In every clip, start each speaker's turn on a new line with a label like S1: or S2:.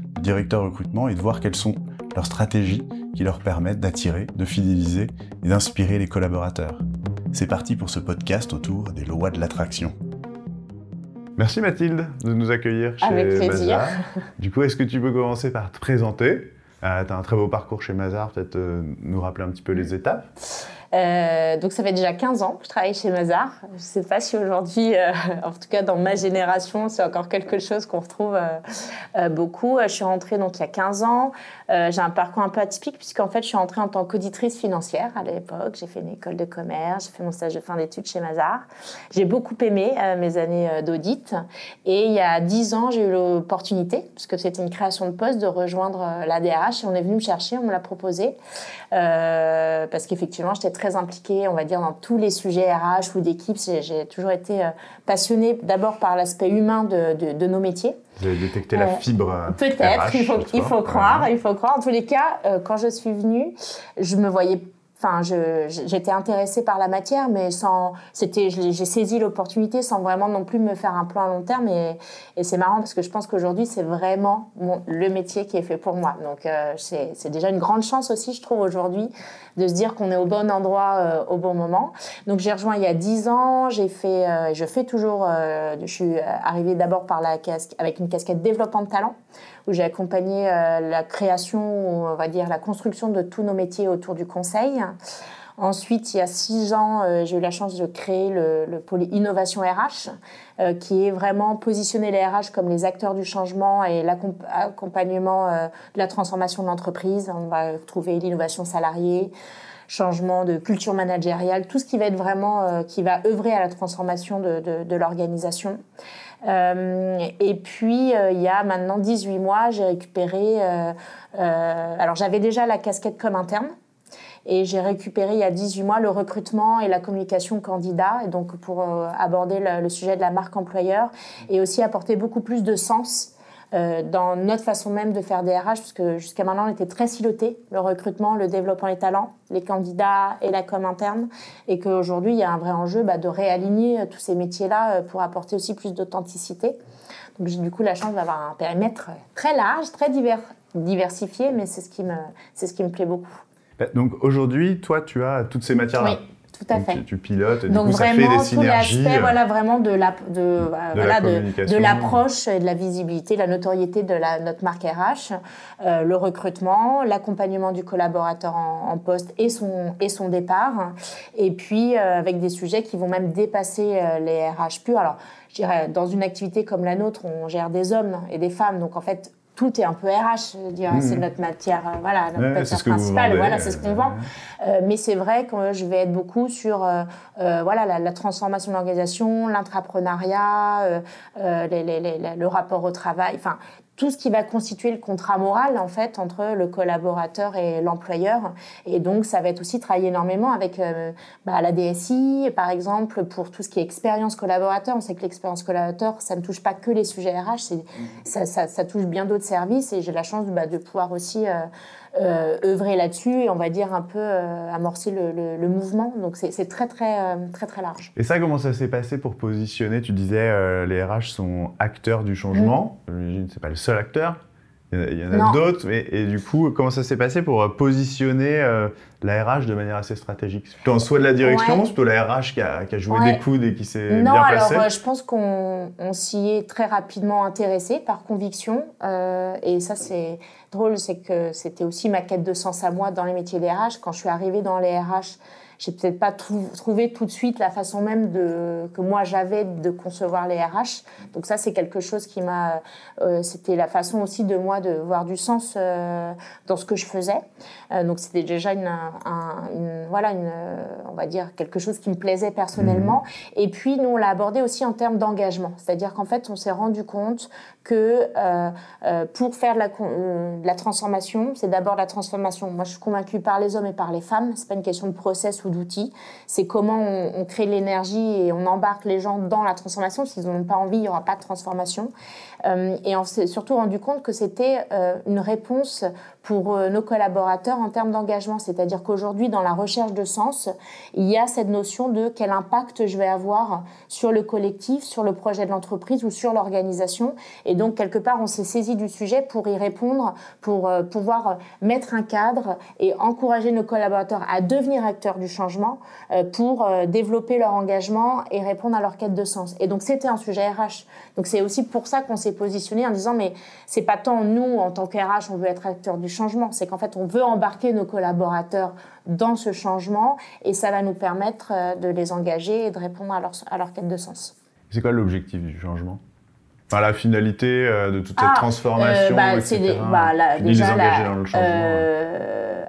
S1: de directeurs recrutement et de voir quelles sont leurs stratégies qui leur permettent d'attirer, de fidéliser et d'inspirer les collaborateurs. C'est parti pour ce podcast autour des lois de l'attraction. Merci Mathilde de nous accueillir chez
S2: Avec plaisir.
S1: Mazar. Du coup, est-ce que tu peux commencer par te présenter? Euh, Tu as un très beau parcours chez Mazar, peut-être euh, nous rappeler un petit peu les étapes?
S2: Euh, donc ça fait déjà 15 ans que je travaille chez Mazar. Je ne sais pas si aujourd'hui, euh, en tout cas dans ma génération, c'est encore quelque chose qu'on retrouve euh, beaucoup. Je suis rentrée donc il y a 15 ans. J'ai un parcours un peu atypique puisqu'en fait je suis rentrée en tant qu'auditrice financière à l'époque. J'ai fait une école de commerce, j'ai fait mon stage de fin d'études chez Mazar. J'ai beaucoup aimé mes années d'audit. Et il y a 10 ans, j'ai eu l'opportunité, puisque c'était une création de poste, de rejoindre la DRH. Et on est venu me chercher, on me l'a proposé. Parce qu'effectivement, j'étais très impliquée, on va dire, dans tous les sujets RH ou d'équipe. J'ai j'ai toujours été euh, passionnée d'abord par l'aspect humain de, de, de nos métiers.
S1: Vous avez détecté la
S2: Euh,
S1: fibre euh,
S2: Peut-être, il faut, il croire,
S1: Ouais.
S2: il faut croire. En tous les cas, euh, quand je suis venue, je me voyais, enfin, j'étais intéressée par la matière, mais sans, c'était, j'ai saisi l'opportunité sans vraiment non plus me faire un plan à long terme. Et, c'est marrant parce que je pense qu'aujourd'hui, c'est vraiment le métier qui est fait pour moi. Donc, euh, c'est c'est déjà une grande chance aussi, je trouve, aujourd'hui, de se dire qu'on est au bon endroit euh, au bon moment. Donc, j'ai rejoint il y a 10 ans, j'ai fait, euh, je fais toujours, euh, je suis arrivée d'abord par la casque, avec une casquette développement de talent où j'ai accompagné euh, la création, on va dire la construction de tous nos métiers autour du conseil. Ensuite, il y a six ans, euh, j'ai eu la chance de créer le, le pôle innovation RH, euh, qui est vraiment positionner les RH comme les acteurs du changement et l'accompagnement de la transformation de l'entreprise. On va trouver l'innovation salariée, changement de culture managériale, tout ce qui va être vraiment, qui va œuvrer à la transformation de l'organisation. Euh, et puis, euh, il y a maintenant 18 mois, j'ai récupéré. euh, alors, j'avais déjà la casquette comme interne. Et j'ai récupéré il y a 18 mois le recrutement et la communication candidat, et donc pour aborder le, le sujet de la marque employeur et aussi apporter beaucoup plus de sens euh, dans notre façon même de faire des RH, parce que jusqu'à maintenant, on était très siloté, le recrutement, le développement des talents, les candidats et la com interne, et qu'aujourd'hui, il y a un vrai enjeu bah, de réaligner euh, tous ces métiers-là euh, pour apporter aussi plus d'authenticité. Donc j'ai du coup la chance d'avoir un périmètre très large, très divers, diversifié, mais c'est ce qui me, c'est ce qui me plaît beaucoup.
S1: Bah, Donc aujourd'hui, toi, tu as toutes ces matières-là.
S2: Oui, tout à
S1: Donc,
S2: fait.
S1: Tu, tu pilotes, et du
S2: Donc
S1: coup, ça fait
S2: vraiment
S1: des
S2: tout
S1: synergies.
S2: l'aspect
S1: euh,
S2: voilà vraiment de la de,
S1: la
S2: voilà de, de l'approche et de la visibilité, la notoriété de la, notre marque RH, euh, le recrutement, l'accompagnement du collaborateur en, en poste et son et son départ, et puis euh, avec des sujets qui vont même dépasser euh, les RH purs. Alors je dirais dans une activité comme la nôtre, on gère des hommes et des femmes, donc en fait tout est un peu RH, je c'est notre matière, euh, voilà, notre.
S1: Ouais,
S2: matière principale, voilà, c'est ce qu'on
S1: euh,
S2: vend. Euh, mais c'est vrai que je vais être beaucoup sur euh, voilà, la, la transformation de l'organisation, l'intrapreneuriat, le rapport au travail, enfin tout ce qui va constituer le contrat moral en fait entre le collaborateur et l'employeur. Et donc ça va être aussi travailler énormément avec euh, bah, la DSI, par exemple, pour tout ce qui est expérience collaborateur. On sait que l'expérience collaborateur, ça ne touche pas que les sujets RH, c'est, ça, ça, ça touche bien d'autres services. Et j'ai la chance bah, de pouvoir aussi euh, œuvrer là-dessus et on va dire un peu euh, amorcer le, le- le mouvement. Donc c'est, très très euh, très très large.
S1: Et ça, comment ça s'est passé pour positionner? Tu disais, euh, les RH sont acteurs du changement. J'imagine que c'est pas le seul acteur. Il y en a,
S2: Non.
S1: d'autres. Mais, et du coup, comment ça s'est passé pour euh, positionner euh, la RH de manière assez stratégique? C'est plutôt en soi de la direction,
S2: Ouais.
S1: c'est plutôt la RH qui a, qui a joué
S2: Ouais.
S1: des coudes et qui s'est
S2: Non,
S1: bien
S2: alors
S1: placée
S2: euh, je pense qu'on on s'y est très rapidement intéressé par conviction. euh, et ça, c'est drôle, c'est que c'était aussi ma quête de sens à moi dans les métiers des RH. Quand je suis arrivée dans les RH, j'ai peut-être pas trouvé tout de suite la façon même de que moi j'avais de concevoir les RH. Donc ça, c'est quelque chose qui m'a, c'était la façon aussi de moi de voir du sens dans ce que je faisais. donc c'était déjà une, une, voilà, une, on va dire quelque chose qui me plaisait personnellement. Mmh. Et puis nous, on l'a abordé aussi en termes d'engagement, c'est-à-dire qu'en fait, on s'est rendu compte que euh, euh, pour faire de la, euh, la transformation, c'est d'abord la transformation. Moi, je suis convaincue par les hommes et par les femmes. C'est pas une question de process ou d'outils. C'est comment on, on crée l'énergie et on embarque les gens dans la transformation. S'ils n'ont pas envie, il n'y aura pas de transformation. Euh, et on s'est surtout rendu compte que c'était euh, une réponse pour euh, nos collaborateurs en termes d'engagement. C'est-à-dire qu'aujourd'hui, dans la recherche de sens, il y a cette notion de quel impact je vais avoir sur le collectif, sur le projet de l'entreprise ou sur l'organisation. Et donc, quelque part, on s'est saisi du sujet pour y répondre, pour pouvoir mettre un cadre et encourager nos collaborateurs à devenir acteurs du changement pour développer leur engagement et répondre à leur quête de sens. Et donc, c'était un sujet RH. Donc, c'est aussi pour ça qu'on s'est positionné en disant mais c'est pas tant nous en tant qu'RH on veut être acteur du changement, c'est qu'en fait on veut embarquer nos collaborateurs dans ce changement et ça va nous permettre euh, de les engager et de répondre à leur, à leur quête de sens.
S1: C'est quoi l'objectif du changement? Enfin, la finalité euh, de toute cette ah, transformation, euh, bah, etc.
S2: bah, les engager dans le changement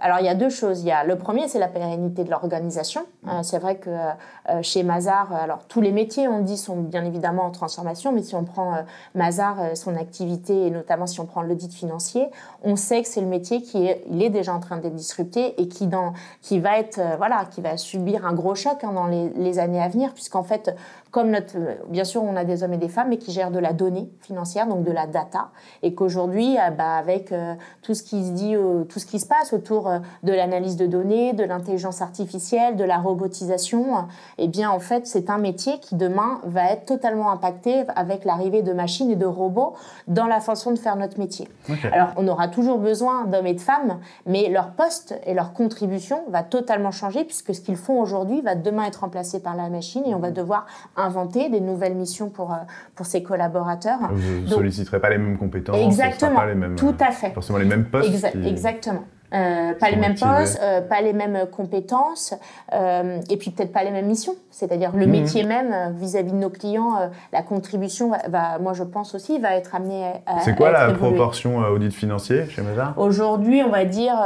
S2: alors il y a deux choses. Il y a le premier, c'est la pérennité de l'organisation. Euh, c'est vrai que euh, chez Mazar, alors tous les métiers, on dit, sont bien évidemment en transformation, mais si on prend euh, Mazar, son activité et notamment si on prend l'audit financier, on sait que c'est le métier qui est, il est déjà en train d'être disrupté et qui dans, qui va être, voilà, qui va subir un gros choc hein, dans les, les années à venir, puisqu'en fait, comme notre, bien sûr, on a des hommes et des femmes, mais qui gèrent de la donnée financière, donc de la data, et qu'aujourd'hui, euh, bah, avec euh, tout ce qui se dit, tout ce qui se passe autour euh, de l'analyse de données, de l'intelligence artificielle, de la robotisation, eh bien, en fait, c'est un métier qui demain va être totalement impacté avec l'arrivée de machines et de robots dans la façon de faire notre métier. Alors, on aura toujours besoin d'hommes et de femmes, mais leur poste et leur contribution va totalement changer puisque ce qu'ils font aujourd'hui va demain être remplacé par la machine et on va devoir inventer des nouvelles missions pour, euh, pour ses collaborateurs.
S1: Vous ne solliciterez pas les mêmes compétences,
S2: exactement,
S1: pas les mêmes,
S2: tout à fait.
S1: Forcément les mêmes postes.
S2: Exactement. Euh, pas les mêmes postes, euh, pas les mêmes compétences, euh, et puis peut-être pas les mêmes missions. C'est-à-dire le mhm. métier même vis-à-vis de nos clients, la contribution va, moi je pense aussi, va être amenée à.
S1: C'est quoi la proportion audit financier chez Mazar
S2: Aujourd'hui, on va dire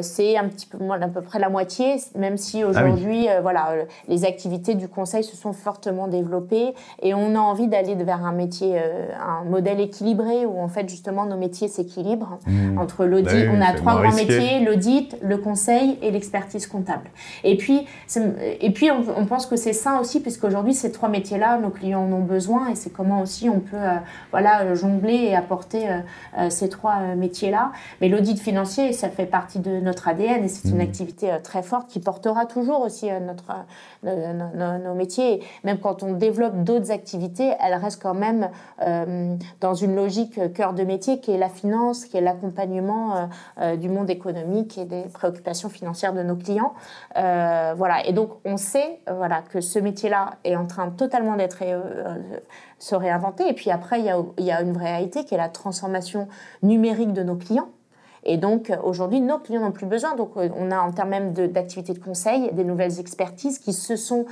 S2: c'est un petit peu moins, à peu près la moitié, même si ah aujourd'hui, voilà, les activités du conseil se sont fortement développées et on a envie d'aller vers un métier, un modèle équilibré où en fait justement nos métiers s'équilibrent mhm. entre l'audit, bah on a trois grands métiers, l'audit, le conseil et l'expertise comptable. Et puis, et puis on, pense que c'est ça aussi, puisqu'aujourd'hui, ces trois métiers-là, nos clients en ont besoin, et c'est comment aussi on peut euh, voilà, jongler et apporter euh, euh, ces trois métiers-là. Mais l'audit financier, ça fait partie de notre ADN, et c'est une mmh. activité très forte qui portera toujours aussi notre, nos, métiers. Même quand on développe d'autres activités, elles restent quand même dans une logique cœur de métier qui est la finance, qui est l'accompagnement euh, du monde économique et des préoccupations financières de nos clients. Euh, voilà. Et donc, on sait euh, voilà, que ce métier-là est en train totalement d'être se réinventer. Et puis après, il y, a, y a une vraie réalité qui est la transformation numérique de nos clients. Et donc, aujourd'hui, nos clients n'ont plus besoin. Donc, on a en termes même d'activités de, conseil des nouvelles expertises qui se sont,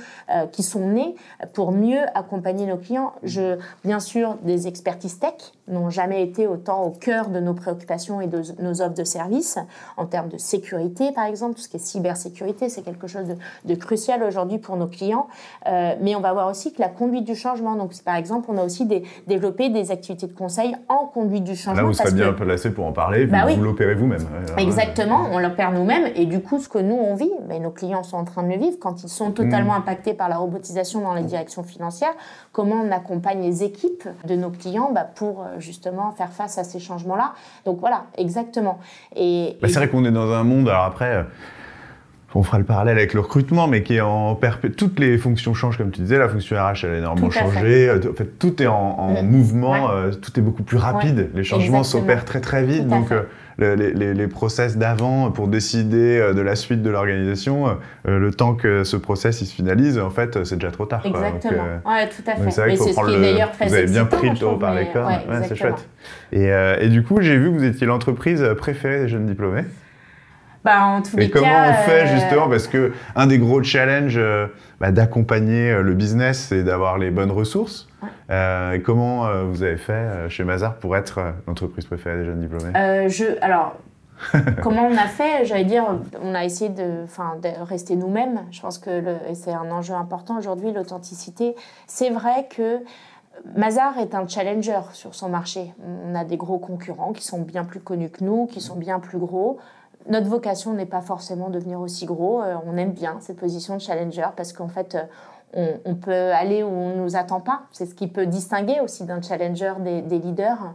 S2: qui sont nées pour mieux accompagner nos clients. Je, bien sûr, des expertises tech n'ont jamais été autant au cœur de nos préoccupations et de nos offres de services en termes de sécurité, par exemple, tout ce qui est cybersécurité, c'est quelque chose de, crucial aujourd'hui pour nos clients. Euh, mais on va voir aussi que la conduite du changement, donc par exemple, on a aussi des, développé des activités de conseil en conduite du changement.
S1: Là, vous serez bien un peu placé pour en parler, bah vous, vous-même.
S2: Exactement, on l'opère nous-mêmes et du coup, ce que nous on vit, mais nos clients sont en train de le vivre quand ils sont totalement mmh. impactés par la robotisation dans les directions financières. Comment on accompagne les équipes de nos clients bah, pour euh, justement faire face à ces changements-là. Donc voilà, exactement. Et,
S1: bah, c'est vrai qu'on est dans un monde, alors après, euh, on fera le parallèle avec le recrutement, mais qui est en perpétuel. Toutes les fonctions changent, comme tu disais. La fonction RH, elle a énormément changé. Euh, en fait, tout est en, mm. mouvement, euh, tout est beaucoup plus rapide. Les changements s'opèrent très très vite. donc, les, les, process d'avant pour décider de la suite de l'organisation, le temps que ce process il se finalise, en fait, c'est déjà trop tard.
S2: Exactement. ouais, tout à fait.
S1: C'est vrai ce qui est d'ailleurs très Vous avez bien pris le taureau par les cornes. c'est chouette. Et, et, du coup, j'ai vu que vous étiez l'entreprise préférée des jeunes diplômés.
S2: Bah, en tous
S1: Et
S2: les
S1: comment
S2: cas,
S1: on fait
S2: euh,
S1: justement Parce que un des gros challenges euh, bah, d'accompagner euh, le business, c'est d'avoir les bonnes ressources.
S2: Ouais.
S1: Euh, comment euh, vous avez fait euh, chez Mazar pour être l'entreprise préférée des jeunes diplômés?
S2: Je, alors, comment on a fait? J'allais dire, on a essayé de, de rester nous-mêmes. Je pense que c'est un enjeu important aujourd'hui, l'authenticité. C'est vrai que Mazar est un challenger sur son marché. On a des gros concurrents qui sont bien plus connus que nous, qui sont bien plus gros. Notre vocation n'est pas forcément de devenir aussi gros. Euh, on aime bien cette position de challenger parce qu'en fait, euh, on, peut aller où on ne nous attend pas. C'est ce qui peut distinguer aussi d'un challenger des, leaders.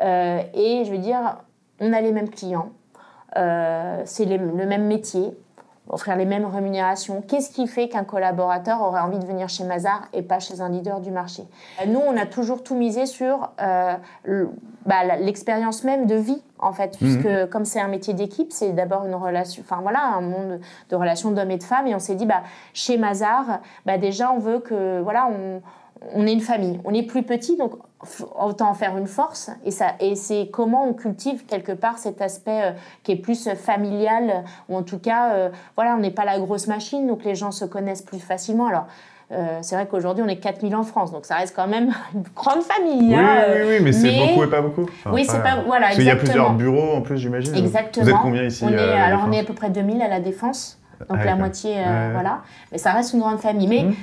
S2: Euh, et je veux dire, on a les mêmes clients, c'est le même métier, offrir les mêmes rémunérations. Qu'est-ce qui fait qu'un collaborateur aurait envie de venir chez Mazar et pas chez un leader du marché? Nous, on a toujours tout misé sur euh, bah, l'expérience même de vie, en fait, puisque comme c'est un métier d'équipe, c'est d'abord une relation, enfin voilà, un monde de relations d'hommes et de femmes, et on s'est dit, bah, chez Mazar, bah, déjà, on veut que, voilà, on, on est une famille, on est plus petit, donc autant en faire une force. Et, ça, et c'est comment on cultive quelque part cet aspect euh, qui est plus familial, ou en tout cas, euh, voilà, on n'est pas la grosse machine, donc les gens se connaissent plus facilement. Alors, euh, c'est vrai qu'aujourd'hui, on est 4000 en France, donc ça reste quand même une grande famille.
S1: Oui,
S2: hein,
S1: oui, oui, oui, mais, c'est
S2: mais-
S1: beaucoup et pas beaucoup. Enfin,
S2: Oui, c'est pas. Voilà,
S1: Parce qu'il y a
S2: exactement.
S1: plusieurs bureaux en plus, j'imagine.
S2: Exactement.
S1: Vous êtes combien ici
S2: on est, Alors, on est à peu près 2000 à la Défense, donc
S1: Ah,
S2: la moitié, euh,
S1: Ouais,
S2: voilà. Mais ça reste une grande famille. Mais
S1: Mhm.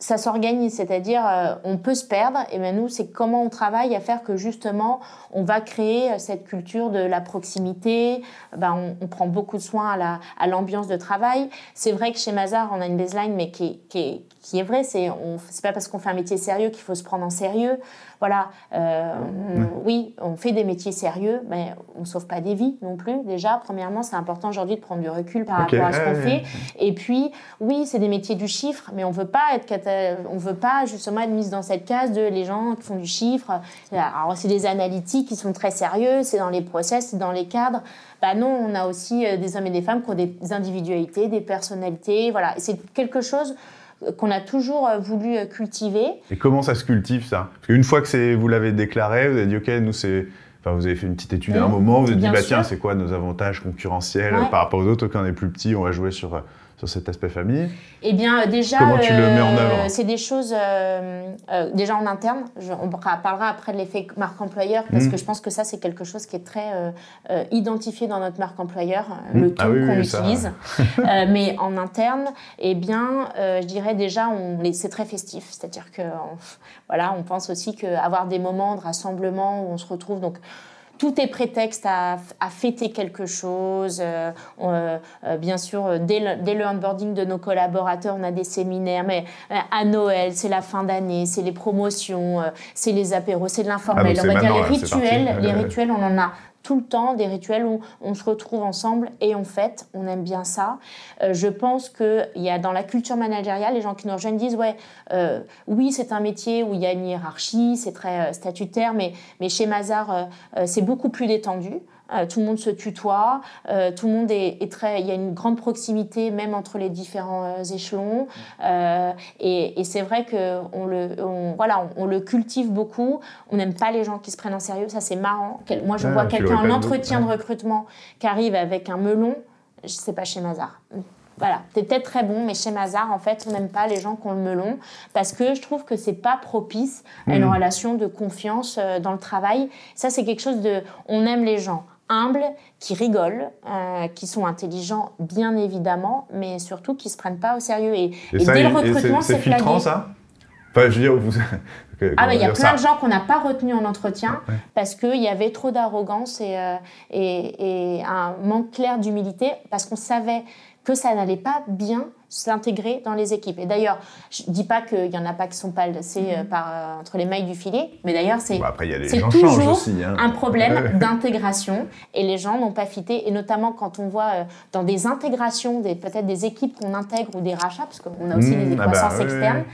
S2: Ça s'organise, c'est-à-dire euh, on peut se perdre, et ben nous, c'est comment on travaille à faire que justement, on va créer euh, cette culture de la proximité, ben, on, on prend beaucoup de soin à la- à l'ambiance de travail. C'est vrai que chez Mazar, on a une baseline, mais qui est, qui est, qui est vraie, c'est on- c'est pas parce qu'on fait un métier sérieux qu'il faut se prendre en sérieux. Voilà, euh, on- oui, on fait des métiers sérieux, mais on sauve pas des vies non plus. Déjà, premièrement, c'est important aujourd'hui de prendre du recul par rapport à ce qu'on fait. Et puis, oui, c'est des métiers du chiffre, mais on veut pas être, cata- on veut pas justement être mise dans cette case de les gens qui font du chiffre. Alors, c'est des analytiques qui sont très sérieux, c'est dans les process, c'est dans les cadres. Bah non, on a aussi euh, des hommes et des femmes qui ont des individualités, des personnalités. Voilà, c'est quelque chose euh, qu'on a toujours euh, voulu euh, cultiver.
S1: Et comment ça se cultive ça? Parce qu'une fois que vous l'avez déclaré, vous avez dit ok, nous c'est. Enfin, vous avez fait une petite étude à un moment, vous avez dit bah tiens, c'est quoi nos avantages concurrentiels
S2: Ouais.
S1: euh, par rapport aux autres Quand on est plus petit, on va jouer sur, euh, sur cet aspect famille.
S2: Eh bien, euh, déjà,
S1: Comment tu le mets en œuvre
S2: c'est des choses euh, euh, déjà en interne. Je- on parlera après de l'effet marque employeur parce
S1: Mm.
S2: que je pense que ça, c'est quelque chose qui est très euh, euh, identifié dans notre marque employeur, euh,
S1: Mm.
S2: le ton
S1: Ah oui,
S2: qu'on
S1: oui,
S2: utilise. Euh, mais en interne, eh bien, euh, je dirais déjà, c'est très festif. C'est-à-dire que, on- voilà, on pense aussi qu'avoir des moments de rassemblement où on se retrouve, donc tout est prétexte à, à fêter quelque chose. Euh, euh, bien sûr, euh, dès le, dès le onboarding de nos collaborateurs, on a des séminaires. Mais à Noël, c'est la fin d'année, c'est les promotions, c'est les apéros, c'est de
S1: Ah,
S2: l'informel. on va dire les rituels.
S1: ouais.
S2: rituels, on en a tout le temps des rituels où on se retrouve ensemble et on fête. On aime bien ça. Euh, je pense qu'il y a dans la culture managériale, les gens qui nous rejoignent disent ouais, euh, oui, c'est un métier où il y a une hiérarchie, c'est très euh, statutaire, mais, mais chez Mazar, c'est beaucoup plus détendu. Euh, tout le monde se tutoie, euh, tout le monde est, est très. Il y a une grande proximité même entre les différents euh, échelons. Et et c'est vrai qu'on le, on, voilà, on, on le cultive beaucoup. On n'aime pas les gens qui se prennent en sérieux. Ça, c'est marrant. Moi, je
S1: Ah,
S2: vois quelqu'un en entretien de recrutement qui arrive avec un melon. Je sais pas chez Mazar. Voilà, c'est peut-être très bon, mais chez Mazar, en fait, on n'aime pas les gens qui ont le melon parce que je trouve que c'est pas propice à une
S1: Mhm.
S2: relation de confiance dans le travail. Ça, c'est quelque chose de. On aime les gens humbles, qui rigolent, euh, qui sont intelligents, bien évidemment, mais surtout qui se prennent pas au sérieux. Et,
S1: Et,
S2: et
S1: ça,
S2: dès le recrutement,
S1: c'est filtrant
S2: flagué.
S1: ça Enfin, je veux dire, vous.
S2: Ah, mais il y a plein de gens qu'on n'a pas retenus en entretien
S1: Ouais.
S2: parce qu'il y avait trop d'arrogance et, euh, et, et un manque clair d'humilité parce qu'on savait que ça n'allait pas bien s'intégrer dans les équipes. Et d'ailleurs, je dis pas qu'il y en a pas qui sont pas laissés euh, par, euh, entre les mailles du filet, mais d'ailleurs, c'est
S1: Bon, changent
S2: toujours
S1: aussi. hein.
S2: un problème d'intégration et les gens n'ont pas fité et notamment quand on voit euh, dans des intégrations des peut-être des équipes qu'on intègre ou des rachats parce qu'on a aussi
S1: Mmh,
S2: des
S1: ah bah,
S2: croissances
S1: oui,
S2: externes.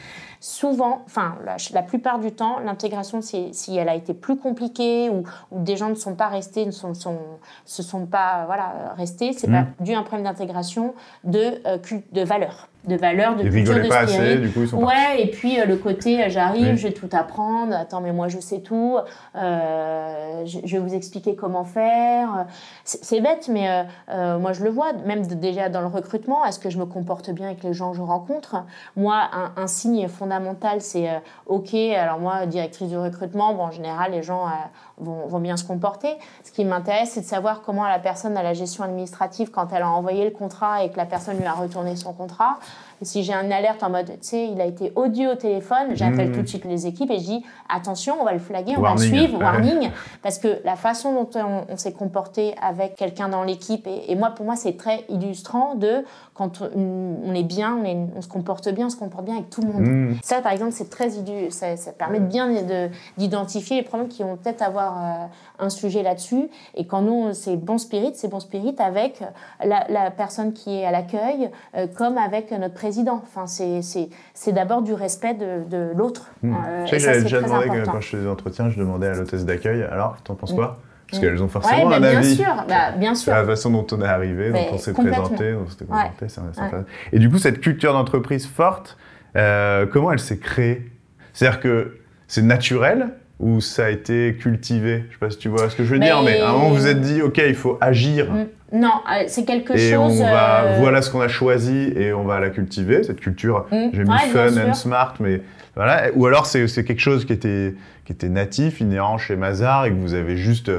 S2: Souvent enfin la, la plupart du temps l'intégration si, si elle a été plus compliquée ou, ou des gens ne sont pas restés ne sont, sont se sont pas voilà restés c'est
S1: Mmh.
S2: pas dû à un problème d'intégration de euh, de valeur de valeurs, de
S1: Ils
S2: culture, de
S1: pas
S2: spirit.
S1: assez, du coup ils sont
S2: Ouais,
S1: partis.
S2: et puis euh, le côté euh, j'arrive,
S1: Oui.
S2: je vais tout apprendre, attends, mais moi je sais tout, euh, je, je vais vous expliquer comment faire. C'est bête, mais euh, euh, moi je le vois, même de- déjà dans le recrutement, est-ce que je me comporte bien avec les gens que je rencontre? Moi, un, un signe fondamental, c'est OK, alors moi, directrice du recrutement, bon, en général, les gens vont, vont bien se comporter. Ce qui m'intéresse, c'est de savoir comment la personne à la gestion administrative, quand elle a envoyé le contrat et que la personne lui a retourné son contrat, si j'ai une alerte en mode, tu sais, il a été odieux au téléphone, j'appelle tout de suite les équipes et je dis, attention, on va le flaguer, on va le suivre, warning, parce que la façon dont on, on s'est comporté avec quelqu'un dans l'équipe, et, et moi, pour moi, c'est très illustrant de quand on, est bien, on, est- on se comporte bien, on se comporte bien avec tout le monde.
S1: Mmh.
S2: Ça, par exemple, c'est très illu- ça, ça permet de bien de- d'identifier les problèmes qui vont peut-être avoir euh, un sujet là-dessus. Et quand nous, c'est bon spirit, c'est bon spirit avec la, la personne qui est à l'accueil, euh, comme avec notre président. Enfin, c'est- d'abord du respect de, de l'autre.
S1: Mmh.
S2: Euh,
S1: Je sais que j'avais déjà demandé que quand je faisais des entretiens, je demandais à l'hôtesse d'accueil alors, t'en penses
S2: Mm.
S1: quoi? Parce qu'elles ont
S2: Ouais,
S1: forcément
S2: bah,
S1: un
S2: bien
S1: avis.
S2: sûr, bah, bien sûr.
S1: La façon dont on est arrivé,
S2: Mais
S1: dont on s'est présenté, dont on s'était
S2: Ouais.
S1: comporté, c'est intéressant. Et du coup, cette culture d'entreprise forte, euh, comment elle s'est créée? C'est-à-dire que c'est naturel ou ça a été cultivé? Je sais pas si tu vois ce que je veux
S2: Mais-
S1: dire, mais à un moment, vous vous êtes dit, OK, il faut agir.
S2: Mm. Non, euh, c'est quelque
S1: Et
S2: chose.
S1: on va,
S2: euh,
S1: voilà ce qu'on a choisi et on va la cultiver, cette culture.
S2: Mm.
S1: J'ai mis
S2: Ouais,
S1: fun and smart, mais voilà. Ou alors c'est c'est quelque chose qui était, qui était natif, inhérent chez Mazar et que vous avez juste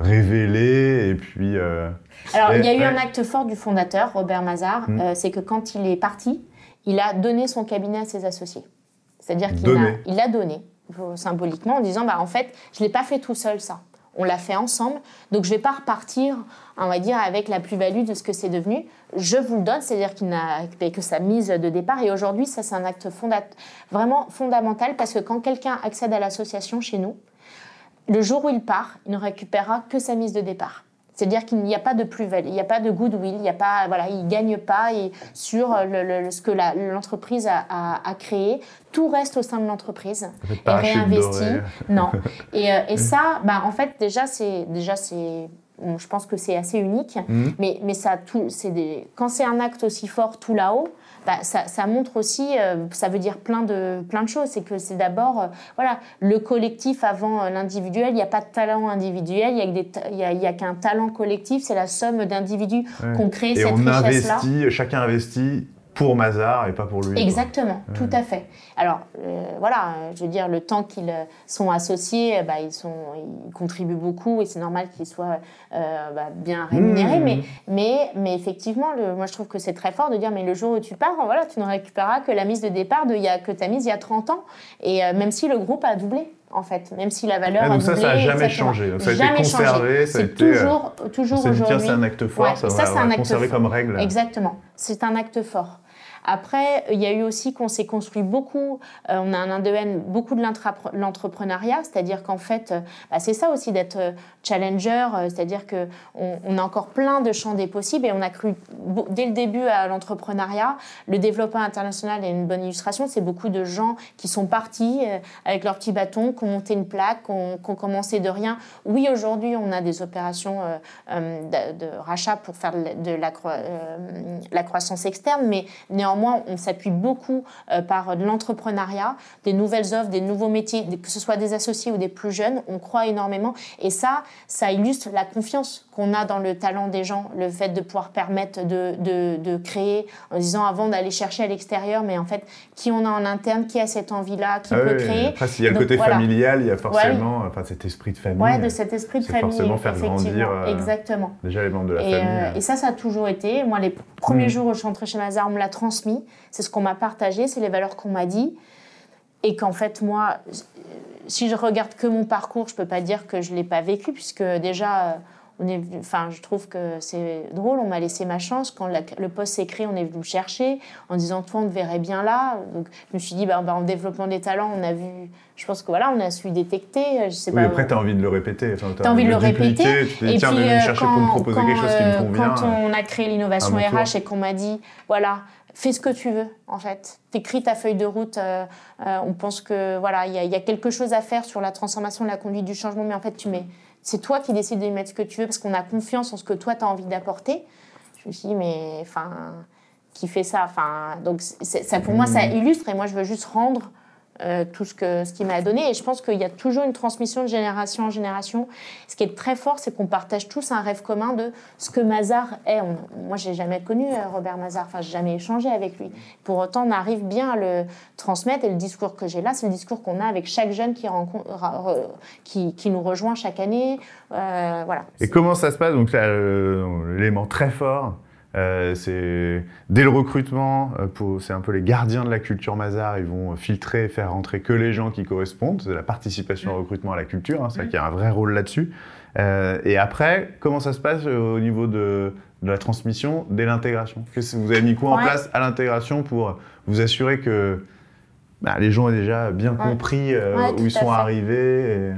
S1: révélé et puis. euh,
S2: Alors, il y a eu un acte fort du fondateur, Robert Mazar,
S1: Mm.
S2: euh, c'est que quand il est parti, il a donné son cabinet à ses associés. C'est-à-dire qu'il a, il a donné, euh, symboliquement, en disant, bah, en fait, je ne l'ai pas fait tout seul, ça. On l'a fait ensemble, donc je ne vais pas repartir, on va dire, avec la plus-value de ce que c'est devenu. Je vous le donne, c'est-à-dire qu'il n'a que sa mise de départ. Et aujourd'hui, ça, c'est un acte fonda- vraiment fondamental parce que quand quelqu'un accède à l'association chez nous, le jour où il part, il ne récupérera que sa mise de départ. C'est-à-dire qu'il n'y a pas de plus-value, il n'y a pas de goodwill, il n'y a pas, voilà, il gagne pas et sur le- le- ce que l'entreprise a, a- a créé. Tout reste au sein de l'entreprise et réinvesti. Non. Et, euh, et ça, bah, en fait, déjà, c'est déjà c'est, je pense que c'est assez unique.
S1: Mhm.
S2: Mais, mais ça, tout, c'est des, quand c'est un acte aussi fort tout là-haut, bah, ça, ça montre aussi, euh, ça veut dire plein de, plein de choses. C'est que c'est d'abord, euh, voilà, le collectif avant euh, l'individuel. Il n'y a pas de talent individuel, il y a y a, il y a qu'un talent collectif. C'est la somme d'individus
S1: Ouais.
S2: qu'on crée
S1: Et
S2: cette
S1: on
S2: richesse-là.
S1: investit, chacun investit pour Mazar et pas pour lui. quoi.
S2: Exactement, tout à fait. Alors, euh, voilà, je veux dire, le temps qu'ils euh, sont associés, euh, bah, ils, sont, ils contribuent beaucoup et c'est normal qu'ils soient euh, bah, bien rémunérés.
S1: Mmh.
S2: Mais, mais, mais effectivement, le, moi, je trouve que c'est très fort de dire, mais le jour où tu pars, voilà, tu ne récupéreras que la mise de départ de, il y a, que tu as mise il y a 30 ans. Et euh, même si le groupe a doublé, en fait, même si la valeur
S1: Ah,
S2: a
S1: donc ça,
S2: doublé.
S1: ça a jamais
S2: exactement.
S1: changé. Ça a été
S2: Jamais
S1: conservé, ça a
S2: C'est
S1: été, euh,
S2: toujours, toujours aujourd'hui.
S1: c'est un acte fort,
S2: Ouais,
S1: ça,
S2: ça, c'est un acte
S1: conserver
S2: fort.
S1: comme règle.
S2: Exactement. C'est un acte fort. Après, il y a eu aussi qu'on s'est construit beaucoup, euh, on a un ADN, beaucoup de l'entrepreneuriat, c'est-à-dire qu'en fait, euh, bah, c'est ça aussi d'être euh, challenger, c'est-à-dire qu'on on a encore plein de champs des possibles et on a cru dès le début à l'entrepreneuriat. Le développement international est une bonne illustration, c'est beaucoup de gens qui sont partis avec leur petit bâton, qui ont monté une plaque, qui ont, commencé de rien. Oui, aujourd'hui, on a des opérations de, de rachat pour faire de de la, la croissance externe, mais néanmoins, on s'appuie beaucoup euh, par de l'entrepreneuriat, des nouvelles offres, des nouveaux métiers, que ce soit des associés ou des plus jeunes. On croit énormément. Et ça, ça illustre la confiance qu'on a dans le talent des gens, le fait de pouvoir permettre de, de, de créer en disant avant d'aller chercher à l'extérieur, mais en fait, qui on a en interne, qui a cette envie-là, qui
S1: Ah
S2: peut
S1: oui,
S2: créer.
S1: Après, s'il y a le côté
S2: voilà.
S1: familial, il y a forcément enfin, cet esprit de famille.
S2: Ouais, de cet esprit de famille.
S1: forcément faire grandir, euh,
S2: Exactement.
S1: Déjà, les membres de la
S2: Et,
S1: famille.
S2: euh, et ça, ça a toujours été. Moi, les premiers
S1: Mm.
S2: jours où je suis rentrée chez Mazar, on me l'a transmis. C'est ce qu'on m'a partagé, c'est les valeurs qu'on m'a dit. Et qu'en fait, moi, euh, si je regarde que mon parcours, je peux pas dire que je l'ai pas vécu, puisque déjà, euh, on est, venu- enfin, je trouve que c'est drôle. On m'a laissé ma chance quand la- le poste s'est créé, on est venu me chercher en disant toi, on te verrait bien là. Donc, je me suis dit, bah, bah, en développement des talents, on a vu. Je pense que voilà, on a su détecter. Je sais
S1: Oui,
S2: pas.
S1: après, tu as envie de le répéter. Enfin,
S2: T'as envie de le
S1: dupliquer,
S2: répéter.
S1: Tu te dis, tiens, venez me
S2: euh,
S1: chercher pour me proposer quelque chose qui me
S2: euh,
S1: convient.
S2: Quand on a créé l'innovation RH et qu'on m'a dit, voilà, fais ce que tu veux, en fait. T'écris ta feuille de route. euh, euh, on pense que voilà, il y, y a quelque chose à faire sur la transformation, la conduite du changement, mais en fait, tu mets. C'est toi qui décides de y mettre ce que tu veux parce qu'on a confiance en ce que toi, tu as envie d'apporter. Je me suis dit, mais enfin, qui fait ça? Enfin, donc ça, pour moi, ça mmh. illustre et moi, je veux juste rendre euh, tout ce que ce qu'il m'a donné. Et je pense qu'il y a toujours une transmission de génération en génération. Ce qui est très fort, c'est qu'on partage tous un rêve commun de ce que Mazar est. Moi, moi, j'ai jamais connu euh, Robert Mazar. Enfin, j'ai jamais échangé avec lui. Pour autant, on arrive bien à le transmettre. Et le discours que j'ai là, c'est le discours qu'on a avec chaque jeune qui rencontre, qui, qui nous rejoint chaque année. Euh, voilà.
S1: Et comment ça se passe? Donc, l'élément très fort euh, c'est dès le recrutement, euh, c'est un peu les gardiens de la culture Mazar. Ils vont filtrer, faire rentrer que les gens qui correspondent. C'est la participation au recrutement à la culture. Hein, c'est qu'il y a un vrai rôle là-dessus. Euh, et après, comment ça se passe au niveau de, la transmission dès l'intégration? Vous avez mis quoi en place à l'intégration pour vous assurer que bah, les gens ont déjà bien compris où ils sont arrivés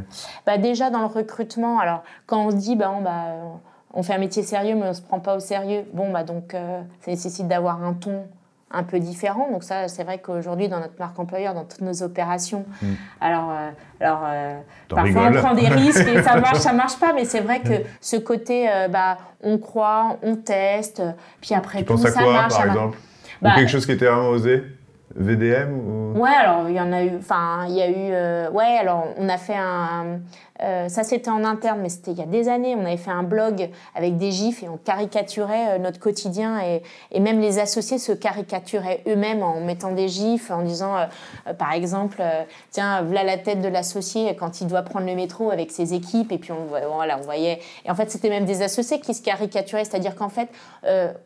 S2: bah, Déjà dans le recrutement, alors quand on dit bah, on, bah, on fait un métier sérieux, mais on ne se prend pas au sérieux. Bon, bah donc, euh, ça nécessite d'avoir un ton un peu différent. Donc ça, c'est vrai qu'aujourd'hui, dans notre marque employeur, dans toutes nos opérations, mm. alors, euh, alors euh, parfois on prend des risques et ça marche, ça marche pas. Mais c'est vrai que ce côté, bah, on croit, on teste, puis après
S1: tu penses à quoi, par exemple Ou bah, quelque chose qui était vraiment osé VDM ou...
S2: Ouais, alors il y en a eu. Enfin, il y a eu. Ouais, alors on a fait un. Euh, ça c'était en interne, mais c'était il y a des années. On avait fait un blog avec des gifs et on caricaturait euh, notre quotidien et, même les associés se caricaturaient eux-mêmes en mettant des gifs, en disant, par exemple, tiens, voilà la tête de l'associé quand il doit prendre le métro avec ses équipes et puis on, voilà, on voyait. Et en fait, c'était même des associés qui se caricaturaient, c'est-à-dire qu'en fait,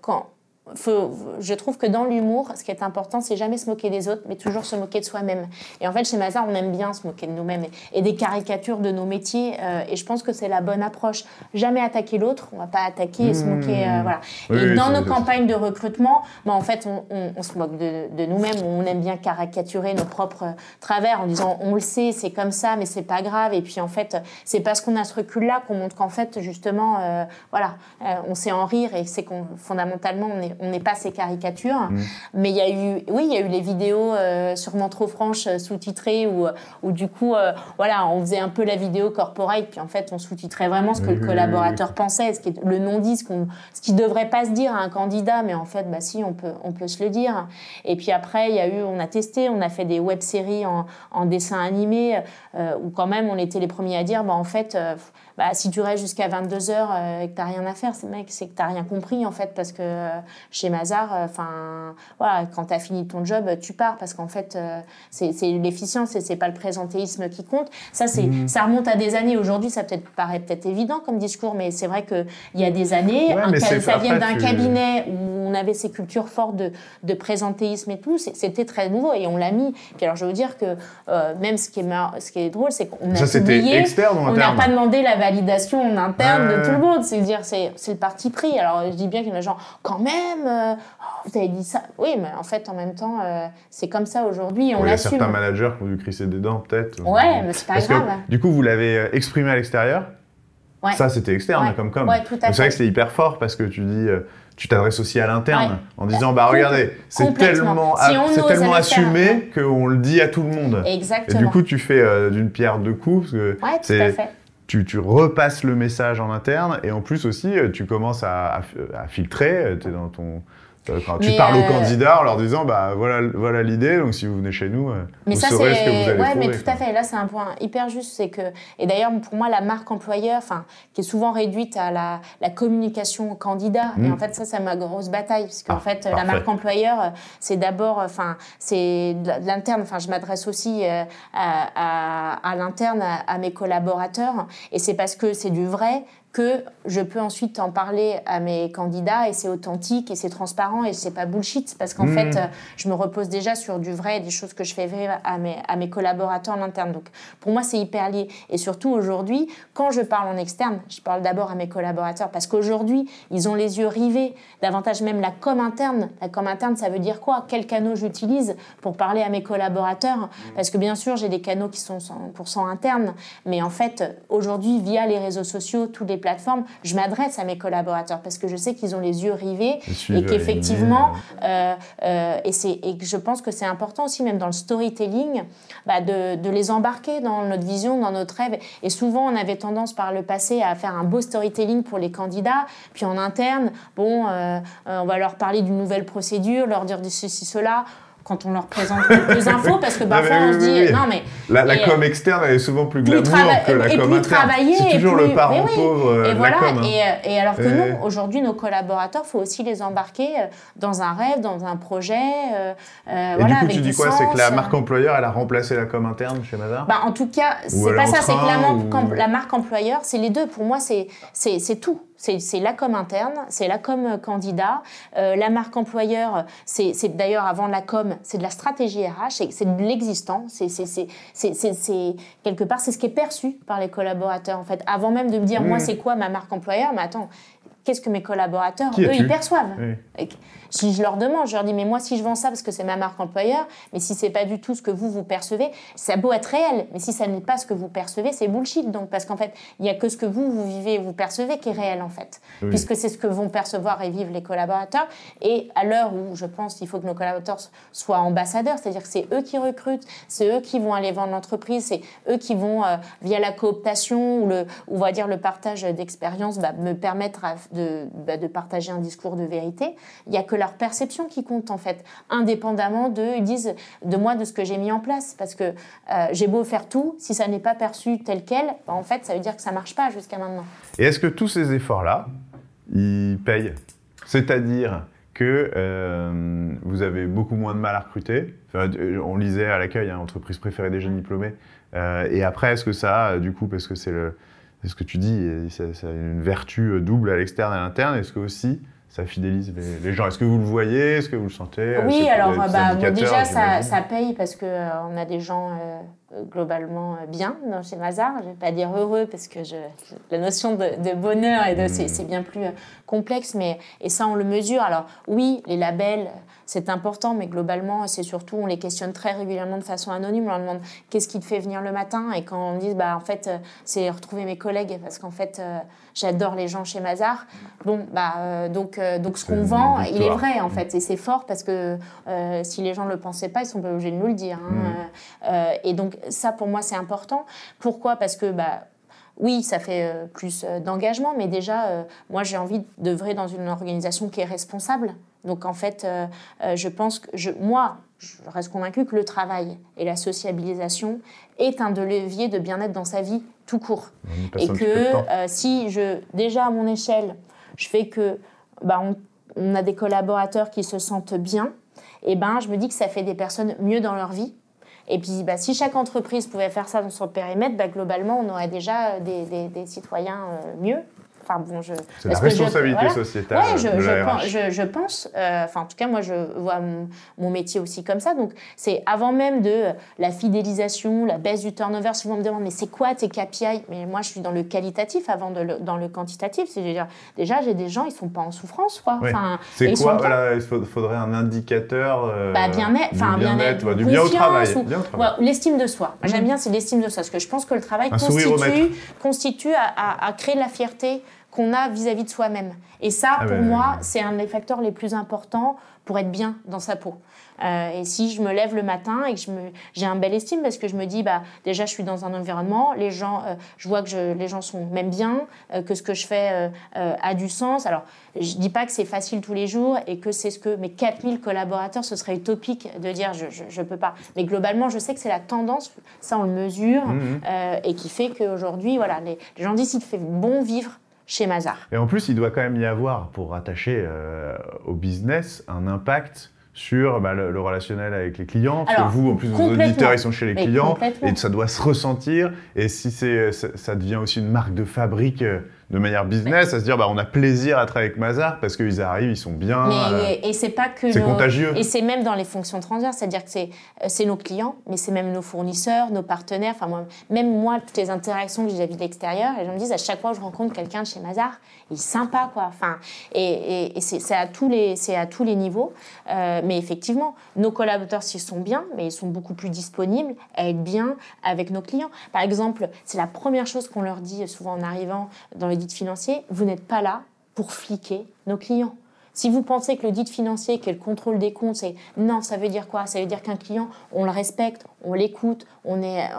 S2: quand je trouve que dans l'humour, ce qui est important, c'est jamais se moquer des autres, mais toujours se moquer de soi-même. Et en fait, chez Mazar, on aime bien se moquer de nous-mêmes et, des caricatures de nos métiers. Euh, et je pense que c'est la bonne approche. Jamais attaquer l'autre, on va pas attaquer et se mmh. moquer. Euh, voilà. et dans nos campagnes de recrutement, bah, en fait, on, se moque de, nous-mêmes. On aime bien caricaturer nos propres travers en disant on le sait, c'est comme ça, mais c'est pas grave. Et puis en fait, c'est parce qu'on a ce recul-là qu'on montre qu'en fait, justement, euh, voilà, on sait en rire et c'est qu'on fondamentalement on est on n'est pas ces caricatures. Mm. Mais il y a eu, oui, il y a eu les vidéos euh, sûrement trop franches euh, sous-titrées où, où du coup, euh, voilà, on faisait un peu la vidéo corporate, puis en fait, on sous-titrait vraiment ce que le collaborateur pensait, ce qui est le non-dit, ce, qu'on, ce qui devrait pas se dire à un candidat, mais en fait, bah si, on peut, on peut se le dire. Et puis après, il y a eu, on a testé, on a fait des web-séries en, en dessin animé, où quand même, on était les premiers à dire, bah en fait, bah, si tu restes jusqu'à 22 heures euh, et que tu n'as rien à faire, c'est mec, c'est que tu n'as rien compris en fait, parce que euh, chez Mazar, euh, enfin, voilà, quand tu as fini ton job, tu pars, parce qu'en fait, c'est l'efficience et c'est pas le présentéisme qui compte. Ça, c'est, mmh. ça remonte à des années. Aujourd'hui, ça peut-être paraît peut-être évident comme discours, mais c'est vrai qu'il y a des années, ça vient d'un cabinet où on avait ces cultures fortes de, de présentéisme et tout, c'était très nouveau et on l'a mis. Puis alors, je veux dire que même ce qui est, ce qui est drôle, c'est qu'on a
S1: ça, externe
S2: on n'a pas demandé la validation en interne de tout le monde. C'est dire, c'est le parti pris. Alors, je dis bien qu'il y en a gens, quand même, euh, oh, vous avez dit ça. Oui, mais en fait, en même temps, euh, c'est comme ça aujourd'hui. On
S1: Il y a certains managers qui ont dû crisser des dents, peut-être.
S2: Ouais, mais c'est pas grave.
S1: du coup, vous l'avez euh, exprimé à l'extérieur. Ouais. Ça, c'était externe comme comme.
S2: Ouais, C'est
S1: vrai que c'est hyper fort parce que tu dis tu t'adresses aussi à l'interne en disant bah regardez c'est tellement c'est tellement assumé qu'on le dit à tout le monde
S2: exactement
S1: et du coup tu fais d'une pierre deux coups parce que c'est tu, repasses le message en interne et en plus aussi, euh, tu commences à, à, filtrer. Euh, tu dans ton, tu parles aux euh, candidats en leur disant bah voilà voilà l'idée donc si vous venez chez nous
S2: mais
S1: vous
S2: ça,
S1: saurez ce que vous allez
S2: ouais, mais tout à fait. Là c'est un point hyper juste c'est que et d'ailleurs pour moi la marque employeur enfin qui est souvent réduite à la, la communication candidat et hmm. en fait ça c'est ma grosse bataille parce qu'en ah, fait la marque employeur c'est d'abord enfin c'est de l'interne enfin je m'adresse aussi euh, à, à, à l'interne à, à mes collaborateurs et c'est parce que c'est du vrai que je peux ensuite en parler à mes candidats et c'est authentique et c'est transparent et c'est pas bullshit parce qu'en mmh. fait, euh, je me repose déjà sur du vrai et des choses que je fais vivre à mes, à mes collaborateurs en interne. Donc, pour moi, c'est hyper lié. Et surtout, aujourd'hui, quand je parle en externe, je parle d'abord à mes collaborateurs parce qu'aujourd'hui, ils ont les yeux rivés, davantage même la com interne. La com interne, ça veut dire quoi? Quels canaux j'utilise pour parler à mes collaborateurs? Mmh. Parce que bien sûr, j'ai des canaux qui sont 100% internes, mais en fait, aujourd'hui, via les réseaux sociaux, tous les plateformes, je m'adresse à mes collaborateurs parce que je sais qu'ils ont les yeux rivés et qu'effectivement, euh, euh, et, et je pense que c'est important aussi, même dans le storytelling, bah de, de, les embarquer dans notre vision, dans notre rêve. Et souvent, on avait tendance par le passé à faire un beau storytelling pour les candidats, puis en interne, bon, euh, on va leur parler d'une nouvelle procédure, leur dire de ceci, cela quand on leur présente quelques infos, parce que parfois on se dit, non mais...
S1: La, la com externe, elle est souvent plus glamour que la com interne. C'est toujours le parent pauvre euh,
S2: et
S1: de
S2: voilà,
S1: la com. Hein.
S2: Et, et, alors que nous, aujourd'hui, nos collaborateurs, il faut aussi les embarquer euh, dans un rêve, dans un projet. Euh,
S1: et voilà, du coup, tu dis quoi C'est que la marque employeur, elle a remplacé la com interne chez Mazar
S2: bah, En tout cas, c'est pas ça, c'est que la, ou... la marque employeur, c'est les deux. Pour moi, c'est tout. C'est la com interne, c'est la com candidat. Euh, la marque employeur, c'est d'ailleurs avant la com, c'est de la stratégie RH, c'est de l'existant. C'est quelque part, c'est ce qui est perçu par les collaborateurs en fait. Avant même de me dire, moi, c'est quoi ma marque employeur Mais attends, qu'est-ce que mes collaborateurs, eux, ils perçoivent. Si je leur demande, je leur dis, mais moi, si je vends ça parce que c'est ma marque employeur, mais si c'est pas du tout ce que vous, vous percevez, ça a beau être réel, mais si ça n'est pas ce que vous percevez, c'est bullshit. Donc, parce qu'en fait, il n'y a que ce que vous, vous vivez et vous percevez qui est réel, en fait. Puisque c'est ce que vont percevoir et vivre les collaborateurs. Et à l'heure où je pense qu'il faut que nos collaborateurs soient ambassadeurs, c'est-à-dire que c'est eux qui recrutent, c'est eux qui vont aller vendre l'entreprise, c'est eux qui vont, euh, via la cooptation ou, le, on va dire le partage d'expérience, bah, me permettre de, bah, de partager un discours de vérité. Il n'y a que leur perception qui compte en fait, indépendamment de, ils disent de moi, de ce que j'ai mis en place. Parce que euh, j'ai beau faire tout, si ça n'est pas perçu tel quel, bah, en fait, ça veut dire que ça marche pas jusqu'à maintenant.
S1: Et est-ce que tous ces efforts-là, ils payent? C'est-à-dire que euh, vous avez beaucoup moins de mal à recruter? Enfin, on lisait à l'accueil, hein, entreprise préférée des jeunes diplômés. Euh, et après, est-ce que ça, du coup, parce que c'est ce que tu dis, ça, ça a une vertu double à l'externe et à l'interne, est-ce que aussi ça fidélise les, gens. Est-ce que vous le voyez? Est-ce que vous le sentez?
S2: Oui, alors bah, déjà, ça, ça, paye parce qu'on euh, a des gens euh, globalement euh, bien dans, chez Mazar. Je ne vais pas dire heureux parce que je, la notion de, bonheur et de, hmm. c'est bien plus complexe, mais et ça, on le mesure. Alors oui, les labels, c'est important, mais globalement, c'est surtout, on les questionne très régulièrement de façon anonyme. On leur demande qu'est-ce qui te fait venir le matin? Et quand on dit, bah, en fait, c'est retrouver mes collègues parce qu'en fait, j'adore les gens chez Mazar. Bon, bah, euh, donc, euh, donc ce qu'on vend, il est vrai en fait, et c'est fort parce que euh, si les gens ne le pensaient pas, ils sont pas obligés de nous le dire. Hein. Mm. et donc ça, pour moi, c'est important. Pourquoi? Parce que bah, oui, ça fait plus d'engagement, mais déjà, moi, j'ai envie d'œuvrer dans une organisation qui est responsable. Donc, en fait, je pense que je, moi, je reste convaincue que le travail et la sociabilisation est un de leviers de bien-être dans sa vie tout court. Et que euh, si je, déjà à mon échelle, je fais que bah, on, a des collaborateurs qui se sentent bien, et eh ben je me dis que ça fait des personnes mieux dans leur vie. Et puis, bah, si chaque entreprise pouvait faire ça dans son périmètre, bah, globalement, on aurait déjà des, des, des citoyens euh, mieux. Enfin bon, je.
S1: C'est la responsabilité sociétale.
S2: Oui, je, je, pense, je, pense. Euh, enfin, en tout cas, moi, je vois mon, métier aussi comme ça. Donc, c'est avant même de la fidélisation, la baisse du turnover. Souvent, on me demande, mais c'est quoi tes KPI Mais moi, je suis dans le qualitatif avant de le, dans le quantitatif. C'est-à-dire, déjà, j'ai des gens, ils sont pas en souffrance, quoi.
S1: Enfin, c'est quoi voilà, Il faudrait un indicateur. Euh,
S2: bah, bien-être, enfin, bien-être,
S1: du bien au travail.
S2: l'estime de soi. J'aime mmh. bien, c'est l'estime de soi, parce que je pense que le travail constitue, constitue à, à créer de la fierté qu'on a vis-à-vis de soi-même. Et ça, ah pour moi, c'est un des facteurs les plus importants pour être bien dans sa peau. Euh, et si je me lève le matin et que j'ai un bel estime parce que je me dis, bah, déjà, je suis dans un environnement, les gens, euh, je vois que je, les gens sont même bien, euh, que ce que je fais a du sens. Alors, je dis pas que c'est facile tous les jours et que c'est ce que mes 4000 collaborateurs, ce serait utopique de dire, je, je, peux pas. Mais globalement, je sais que c'est la tendance, ça on le mesure, mmh, mmh. et qui fait qu'aujourd'hui, voilà, les, les gens disent, il fait bon vivre chez Mazar.
S1: Et en plus, il doit quand même y avoir, pour rattacher euh, au business, un impact sur bah, le, relationnel avec les clients. Parce que vous, en plus, vos auditeurs, ils sont chez les clients. Et ça doit se ressentir. Et si c'est, ça, devient aussi une marque de fabrique euh, de manière business, à se dire bah, on a plaisir à travailler avec Mazar parce qu'ils arrivent, ils sont bien.
S2: Euh, et c'est pas que.
S1: C'est contagieux.
S2: Et c'est même dans les fonctions transverses, c'est-à-dire que c'est, euh, c'est nos clients, mais c'est même nos fournisseurs, nos partenaires. Enfin, moi, même moi, toutes les interactions que j'ai vis de l'extérieur, les gens me disent à chaque fois que je rencontre quelqu'un de chez Mazar, il est sympa, quoi. Enfin, et, et, c'est, à tous les, c'est à tous les niveaux. Euh, mais effectivement, nos collaborateurs, s'ils sont bien, mais ils sont beaucoup plus disponibles à être bien avec nos clients. Par exemple, c'est la première chose qu'on leur dit souvent en arrivant dans les l'audit financier, vous n'êtes pas là pour fliquer nos clients. Si vous pensez que l'audit financier, qui est le contrôle des comptes, c'est non, ça veut dire quoi? Ça veut dire qu'un client, on le respecte, on l'écoute, on est,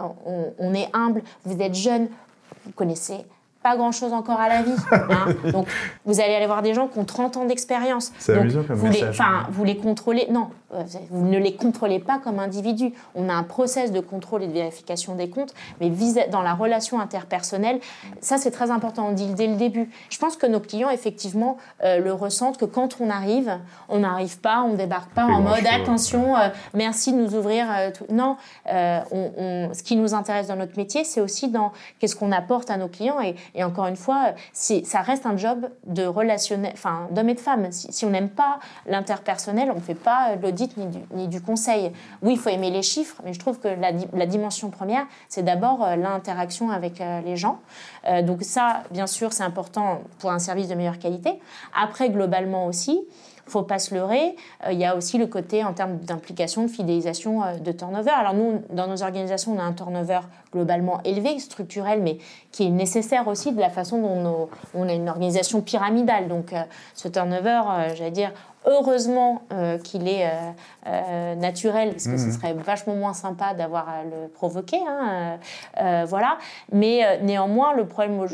S2: on, est humble, vous êtes jeune, vous connaissez pas grand-chose encore à la vie. Hein. Donc, vous allez aller voir des gens qui ont 30 ans d'expérience.
S3: C'est amusant comme
S2: vous
S3: message.
S2: Les, vous les contrôlez. Non, vous ne les contrôlez pas comme individu. On a un process de contrôle et de vérification des comptes, mais dans la relation interpersonnelle, ça c'est très important. On dit dès le début. Je pense que nos clients effectivement euh, le ressentent que quand on arrive, on n'arrive pas, on ne débarque pas en mode attention, euh, merci de nous ouvrir. Tout. Non, on, ce qui nous intéresse dans notre métier, c'est aussi dans qu'est-ce qu'on apporte à nos clients et, et encore une fois, ça reste un job de relationnel, enfin d'homme et de femme. Si, on n'aime pas l'interpersonnel, on ne fait pas ni du, conseil. Oui, il faut aimer les chiffres, mais je trouve que la, dimension première, c'est d'abord euh, l'interaction avec euh, les gens. Euh, donc ça, bien sûr, c'est important pour un service de meilleure qualité. Après, globalement aussi, faut pas se leurrer. Il y a aussi le côté en termes d'implication, de fidélisation, de turnover. Alors nous, dans nos organisations, on a un turnover globalement élevé, structurel, mais qui est nécessaire aussi de la façon dont on a une organisation pyramidale. Donc ce turnover, j'allais dire, heureusement qu'il est naturel, parce que ce mmh. serait vachement moins sympa d'avoir à le provoquer. Hein, voilà. Mais néanmoins, le, problème,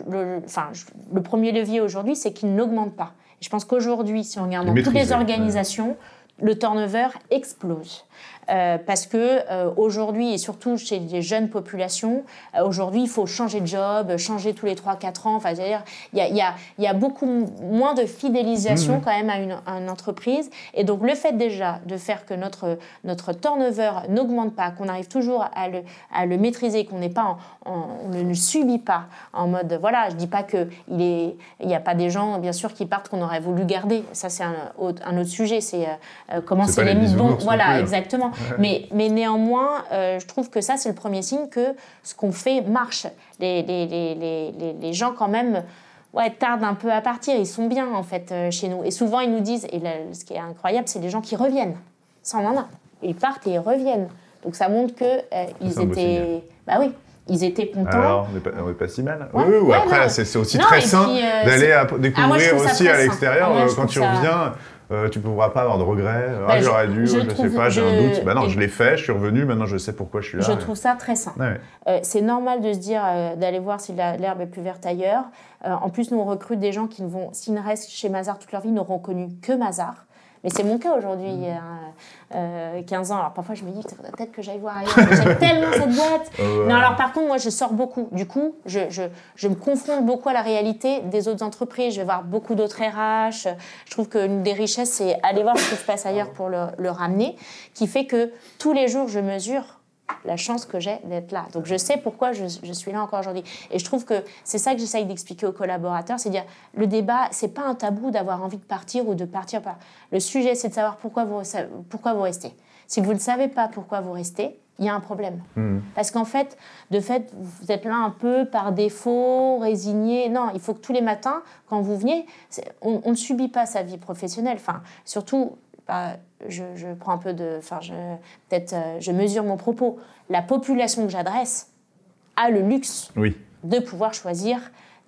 S2: enfin, le premier levier aujourd'hui, c'est qu'il n'augmente pas. Je pense qu'aujourd'hui, si on regarde dans toutes les organisations, le turnover explose. Euh, parce que euh, aujourd'hui, et surtout chez les jeunes populations, euh, aujourd'hui, il faut changer de job, changer tous les 3-4 ans. Enfin, il y a, y, a, y a, beaucoup moins de fidélisation mmh. quand même à une, une, entreprise. Et donc, le fait déjà de faire que notre, notre turnover n'augmente pas, qu'on arrive toujours à le, à le maîtriser, qu'on n'est pas on ne subit pas en mode, voilà, je dis pas qu'il n'y a pas des gens, bien sûr, qui partent qu'on aurait voulu garder. Ça, c'est un, un, autre sujet. C'est comment c'est les, les. Voilà, hein. exactement. Mais, mais néanmoins, euh, je trouve que ça, c'est le premier signe que ce qu'on fait marche. Les, les, les, les, gens, quand même, ouais, tardent un peu à partir. Ils sont bien, en fait, euh, chez nous. Et souvent, ils nous disent, et ce qui est incroyable, c'est les gens qui reviennent. Ça, on en a. Ils partent et ils reviennent. Donc ça montre qu'ils euh, ils étaient. Bah oui, ils étaient contents.
S3: Alors, on n'est pas, si mal. oui, oui, après, c'est aussi très sain d'aller ah, découvrir aussi à l'extérieur ah, quand tu reviens. Euh, tu ne pourras pas avoir de regrets. Ah, bah, j'aurais dû, je, ne sais pas, j'ai un doute. Bah non, je l'ai fait, je suis revenu, maintenant je sais pourquoi je suis là.
S2: Je trouve ça très sain. Euh, c'est normal de se dire, euh, d'aller voir si l'herbe est plus verte ailleurs. en plus, nous, on recrute des gens qui ne vont, s'ils restent chez Mazar toute leur vie, n'auront connu que Mazar. Mais c'est mon cas aujourd'hui, y a 15 ans. Alors parfois, je me dis, peut-être que j'aille voir ailleurs. J'aime tellement cette boîte. Non, alors par contre, moi, je sors beaucoup. Du coup, je, je, je, me confronte beaucoup à la réalité des autres entreprises. Je vais voir beaucoup d'autres RH. Je trouve qu'une des richesses, c'est aller voir ce qui se passe ailleurs pour le, le ramener, qui fait que tous les jours, je mesure la chance que j'ai d'être là. Donc je sais pourquoi je, suis là encore aujourd'hui. Et je trouve que c'est ça que j'essaye d'expliquer aux collaborateurs, c'est dire le débat, c'est pas un tabou d'avoir envie de partir ou de partir pas. Le sujet, c'est de savoir pourquoi vous, pourquoi vous restez. Si vous ne savez pas pourquoi vous restez, il y a un problème. Mmh. Parce qu'en fait, de fait, vous êtes là un peu par défaut, résigné. Non, il faut que tous les matins, quand vous venez, on, on ne subit pas sa vie professionnelle. Enfin, surtout, bah, je, prends un peu de. Enfin, peut-être euh, je mesure mon propos. La population que j'adresse a le luxe de pouvoir choisir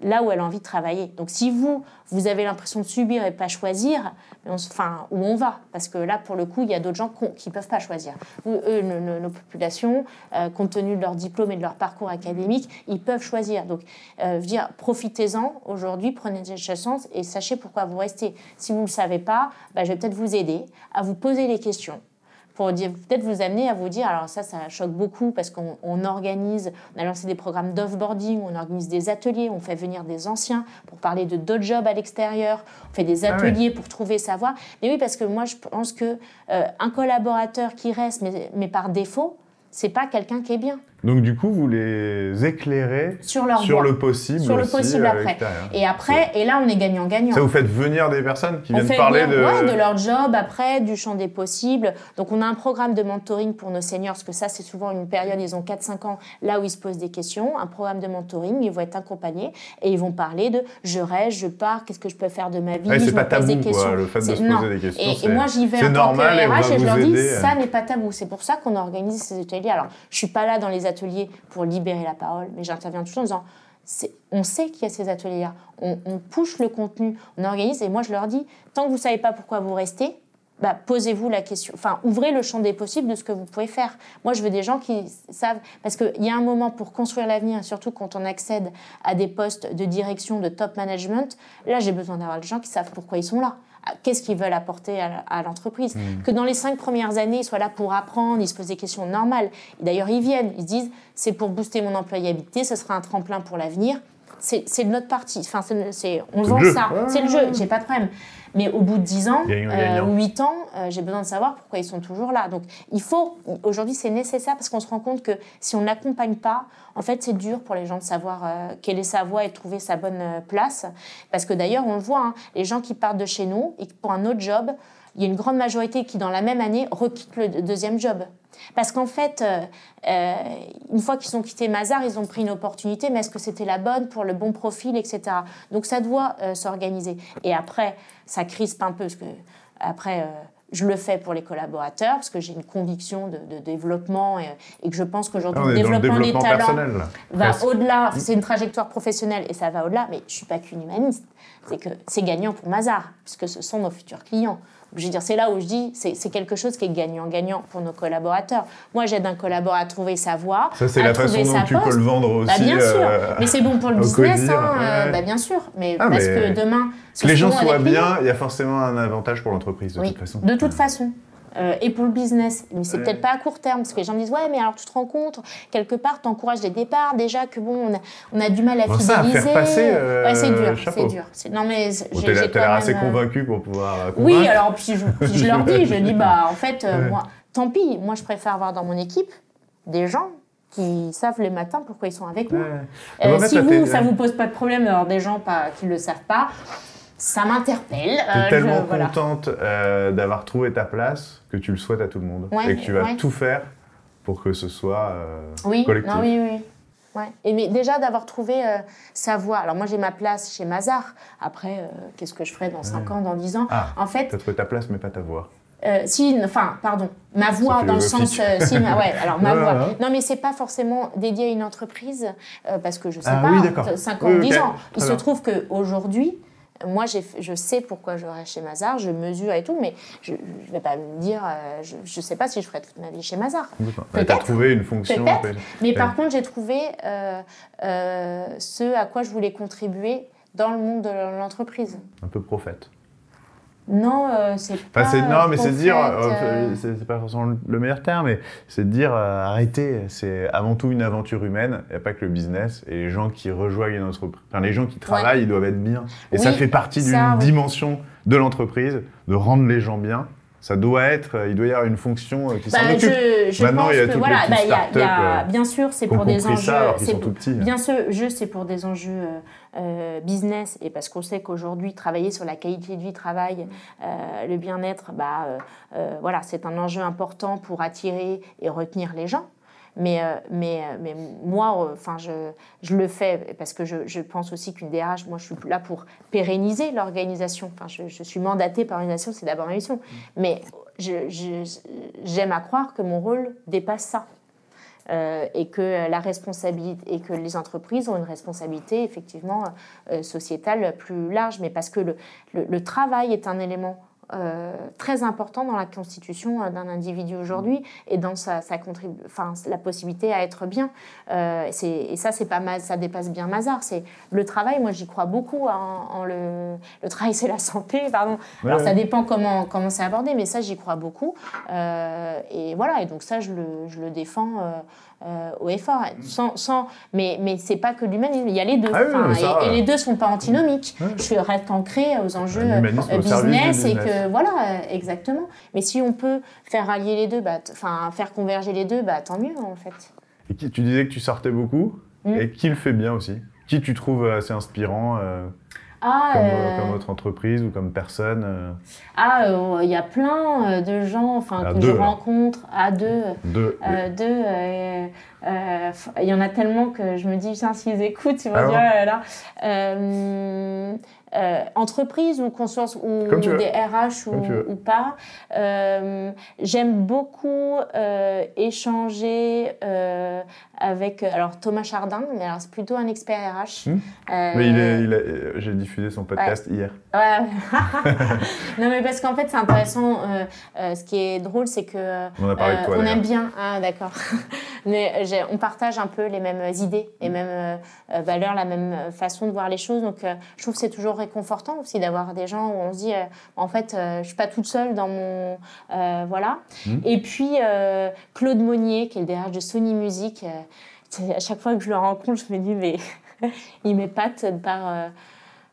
S2: là où elle a envie de travailler. Donc si vous, vous avez l'impression de subir et pas choisir, enfin, où on va? Parce que là, pour le coup, il y a d'autres gens qui ne peuvent pas choisir. Eux, nos, populations, euh, compte tenu de leur diplôme et de leur parcours académique, ils peuvent choisir. Donc, euh, dire, profitez-en aujourd'hui, prenez des chances et sachez pourquoi vous restez. Si vous ne le savez pas, bah, je vais peut-être vous aider à vous poser les questions pour peut-être vous amener à vous dire, alors ça, ça choque beaucoup parce qu'on organise, on a lancé des programmes d'offboarding, on organise des ateliers, on fait venir des anciens pour parler de d'autres jobs à l'extérieur, on fait des ah ateliers pour trouver sa voie. Mais oui, parce que moi, je pense que euh, un collaborateur qui reste, mais, mais par défaut, c'est pas quelqu'un qui est bien.
S3: Donc du coup, vous les éclairez sur, leur sur le possible,
S2: sur le possible après. Et après, et là, on est gagnant-gagnant.
S3: Ça vous fait venir des personnes qui viennent parler de...
S2: Ouais, de leur job après, du champ des possibles. Donc on a un programme de mentoring pour nos seniors, parce que ça, c'est souvent une période, ils ont 4-5 ans, là où ils se posent des questions. Un programme de mentoring, ils vont être accompagnés et ils vont parler de je reste, je pars, qu'est-ce que je peux faire de ma vie,
S3: c'est pas tabou, des questions. Quoi, le fait de se poser des questions.
S2: Et, moi, j'y vais en normal tant que RH et, je leur dis, ça n'est pas tabou. C'est pour ça qu'on organise ces ateliers. Alors, je suis pas là dans les ateliers pour libérer la parole, mais j'interviens toujours en disant on sait qu'il y a ces ateliers-là. On, on push le contenu, on organise, et moi je leur dis, tant que vous ne savez pas pourquoi vous restez, bah, posez-vous la question, enfin, ouvrez le champ des possibles de ce que vous pouvez faire. Moi, je veux des gens qui savent, parce qu'il y a un moment pour construire l'avenir, surtout quand on accède à des postes de direction, de top management, là, j'ai besoin d'avoir des gens qui savent pourquoi ils sont là. Qu'est-ce qu'ils veulent apporter à l'entreprise mmh. Que dans les cinq premières années, ils soient là pour apprendre, ils se posent des questions normales. D'ailleurs, ils viennent, ils se disent c'est pour booster mon employabilité, ce sera un tremplin pour l'avenir. C'est de notre partie. Enfin, on vend ça. C'est le jeu, j'ai pas de problème. Mais au bout de 10 ans euh, ou 8 ans, euh, j'ai besoin de savoir pourquoi ils sont toujours là. Donc il faut, aujourd'hui c'est nécessaire parce qu'on se rend compte que si on n'accompagne pas, en fait c'est dur pour les gens de savoir euh, quelle est sa voie et de trouver sa bonne place. Parce que d'ailleurs on le voit, hein, les gens qui partent de chez nous et pour un autre job, il y a une grande majorité qui, dans la même année, requittent le deuxième job. Parce qu'en fait, euh, euh, une fois qu'ils ont quitté Mazar, ils ont pris une opportunité, mais est-ce que c'était la bonne pour le bon profil, etc. Donc ça doit euh, s'organiser. Et après, ça crispe un peu, parce que après, je le fais pour les collaborateurs, parce que j'ai une conviction de, développement et, que je pense qu'aujourd'hui,
S1: le développement, des talents
S2: va au-delà. C'est une trajectoire professionnelle et ça va au-delà, mais je ne suis pas qu'une humaniste. C'est que c'est gagnant pour Mazar, puisque ce sont nos futurs clients. Je veux dire, c'est là où je dis, c'est quelque chose qui est gagnant-gagnant pour nos collaborateurs. Moi, j'aide un collaborateur à trouver sa voie.
S1: Ça, c'est la façon dont tu peux le vendre
S2: bah,
S1: aussi.
S2: bien sûr. Euh, mais c'est bon pour le business, hein, bah, bien sûr. Mais ah, parce que demain.
S1: Que les gens soient bien, il y a forcément un avantage pour l'entreprise, de toute façon.
S2: De toute façon. Euh, et pour le business. Mais c'est peut-être pas à court terme, parce que les gens me disent Ouais, mais alors tu te rends compte, quelque part, tu encourages les départs, déjà que bon, on a, on a du mal à fidéliser.
S1: Faire passer,
S2: euh, ouais, c'est dur, c'est dur. Non, mais
S1: j'ai l'air assez euh, convaincu pour pouvoir.
S2: Convaincre. Oui, alors puis je, leur dis Je dis Bah, en fait, moi, tant pis, moi je préfère avoir dans mon équipe des gens qui savent les matins pourquoi ils sont avec moi. si vous, ça vous pose pas de problème d'avoir des gens pas, qui ne le savent pas, ça m'interpelle.
S1: Tu es euh, tellement contente euh, d'avoir trouvé ta place que tu le souhaites à tout le monde et que tu vas tout faire pour que ce soit euh,
S2: oui,
S1: collectif.
S2: Non, oui, oui. Ouais. Et mais déjà d'avoir trouvé sa voie. Alors moi j'ai ma place chez Mazar. Après, qu'est-ce que je ferai dans 5 ans, dans 10 ans?
S1: Ah, En fait, tu as trouvé ta place mais pas ta voix.
S2: si, enfin, pardon, ma voix dans le sens, si, ma, ouais, alors ma voix. Non, mais c'est pas forcément dédié à une entreprise parce que je sais
S1: ah,
S2: pas, 5 ans, 10 ans. Il se trouve qu'aujourd'hui, moi, je sais pourquoi je reste chez Mazar, je mesure et tout, mais je ne vais pas me dire, euh, je ne sais pas si je ferai toute ma vie chez Mazar.
S1: Tu as trouvé une fonction.
S2: Mais par contre, j'ai trouvé euh, euh, ce à quoi je voulais contribuer dans le monde de l'entreprise.
S1: Un peu prophète.
S2: Non, euh, c'est pas.
S1: non, mais c'est dire, euh, euh, c'est pas forcément le meilleur terme, mais c'est de dire arrêtez, c'est avant tout une aventure humaine, il n'y a pas que le business, et les gens qui rejoignent une entreprise, enfin, les gens qui travaillent, ils doivent être bien. Et ça fait partie d'une dimension de l'entreprise, de rendre les gens bien ça doit être, il doit y avoir une fonction qui s'en bah, occupe.
S2: Maintenant, il y a toutes voilà, les bah, Bien sûr, c'est pour des enjeux. bien sûr, jeu, c'est pour des enjeux euh, business et parce qu'on sait qu'aujourd'hui, travailler sur la qualité de vie, travail, euh, le bien-être, bah, euh, voilà, c'est un enjeu important pour attirer et retenir les gens. Mais, mais, mais moi, enfin, je, je, le fais parce que je, je pense aussi qu'une DRH, moi, je suis là pour pérenniser l'organisation. Enfin, je, je, suis mandatée par l'organisation, c'est d'abord ma mission. Mais j'aime à croire que mon rôle dépasse ça. Euh, et que la responsabilité et que les entreprises ont une responsabilité effectivement euh, sociétale plus large, mais parce que le, le travail est un élément euh, très important dans la constitution euh, d'un individu aujourd'hui et dans sa, sa enfin, la possibilité à être bien. Euh, et ça, c'est pas mal, ça dépasse bien Mazar. C'est le travail. Moi, j'y crois beaucoup en, le, le travail, c'est la santé. Pardon. Alors, ça dépend comment comment c'est abordé, mais ça, j'y crois beaucoup. et voilà. Et donc ça, je le, je le défends euh, au effort. Sans, sans, mais mais c'est pas que l'humanisme, il y a les deux. Ah et, les deux sont pas antinomiques. Je reste ancré aux enjeux euh, business, et que voilà, euh, exactement. Mais si on peut faire allier les deux, bah, enfin faire converger les deux, bah, tant mieux en fait.
S1: Et qui, tu disais que tu sortais beaucoup, mm. et qui le fait bien aussi? Qui tu trouves assez inspirant ah, comme, euh, autre entreprise ou comme personne euh.
S2: Ah, euh, il y a plein de gens enfin, que je rencontre à deux.
S1: Deux.
S2: deux il y en a tellement que je me dis, s'ils écoutent, ils vont ah dire, là. Euh, entreprise ou conscience ou,
S3: veux.
S2: des RH ou, ou pas. Euh, J'aime beaucoup euh, échanger euh, avec alors Thomas Chardin, mais alors c'est plutôt un expert RH.
S3: Hmm. Mais il est, il est- j'ai diffusé son podcast hier.
S2: Ouais. non mais parce qu'en fait c'est intéressant. euh, euh, ce qui est drôle c'est que euh,
S3: On a parlé de toi.
S2: on aime bien. Ah d'accord. mais euh, on partage un peu les mêmes idées, les mêmes euh, euh, valeurs, la même euh, façon de voir les choses. Donc euh, je trouve que c'est toujours réconfortant aussi d'avoir des gens où on se dit euh, en fait euh, je suis pas toute seule dans mon euh, voilà.
S3: Mm.
S2: Et puis euh, Claude Monnier qui est le DRH de Sony Music. euh, à chaque fois que je le rencontre je me dis mais il m'épate par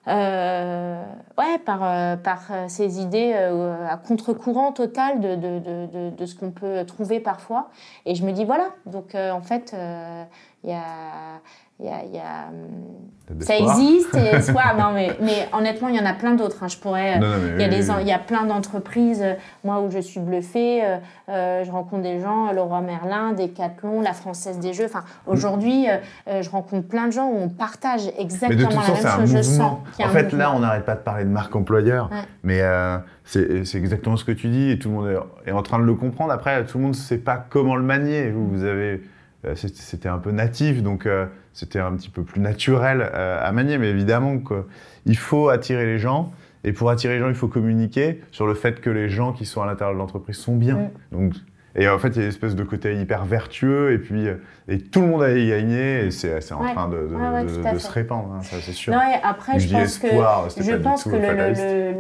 S2: euh, ouais, par, euh, par euh, ces idées euh, à contre-courant total de, de, de, de, de ce qu'on peut trouver parfois. Et je me dis, voilà, donc euh, en fait, euh, il y a. Y a, y a, hum,
S3: de
S2: ça existe, espoir. Non, mais, mais honnêtement, il y en a plein d'autres. hein. Je pourrais. euh,
S3: Non, non, mais
S2: il y, a
S3: oui,
S2: les,
S3: oui,
S2: il y a plein d'entreprises, euh, moi, où je suis bluffée. euh, je rencontre des gens, Leroy Merlin, Decathlon, la Française des Jeux. Enfin, aujourd'hui, euh, euh, je rencontre plein de gens où on partage
S3: Mais
S2: exactement
S3: de toute
S2: la
S3: façon,
S2: même chose. Je sens
S3: En fait,
S2: mouvement.
S3: là, on n'arrête pas de parler de marque employeur,
S2: Ouais.
S3: mais euh, c'est c'est exactement ce que tu dis et tout le monde est, en train de le comprendre. Après, tout le monde ne sait pas comment le manier. Vous, vous avez, c'était un peu natif, donc c'était un petit peu plus naturel euh, à manier. Mais évidemment, quoi, il faut attirer les gens. Et pour attirer les gens, il faut communiquer sur le fait que les gens qui sont à l'intérieur de l'entreprise sont bien. Donc, et en fait, il y a une espèce de côté hyper vertueux, et puis euh, et tout le monde a y gagné, et c'est c'est en
S2: Ouais.
S3: train de,
S2: Ouais, ouais,
S3: se répandre, hein, ça c'est sûr.
S2: Non, et après, je
S3: dis
S2: pense que,
S3: espoir, c'était
S2: je pense que le- le-
S3: fataliste.
S2: le-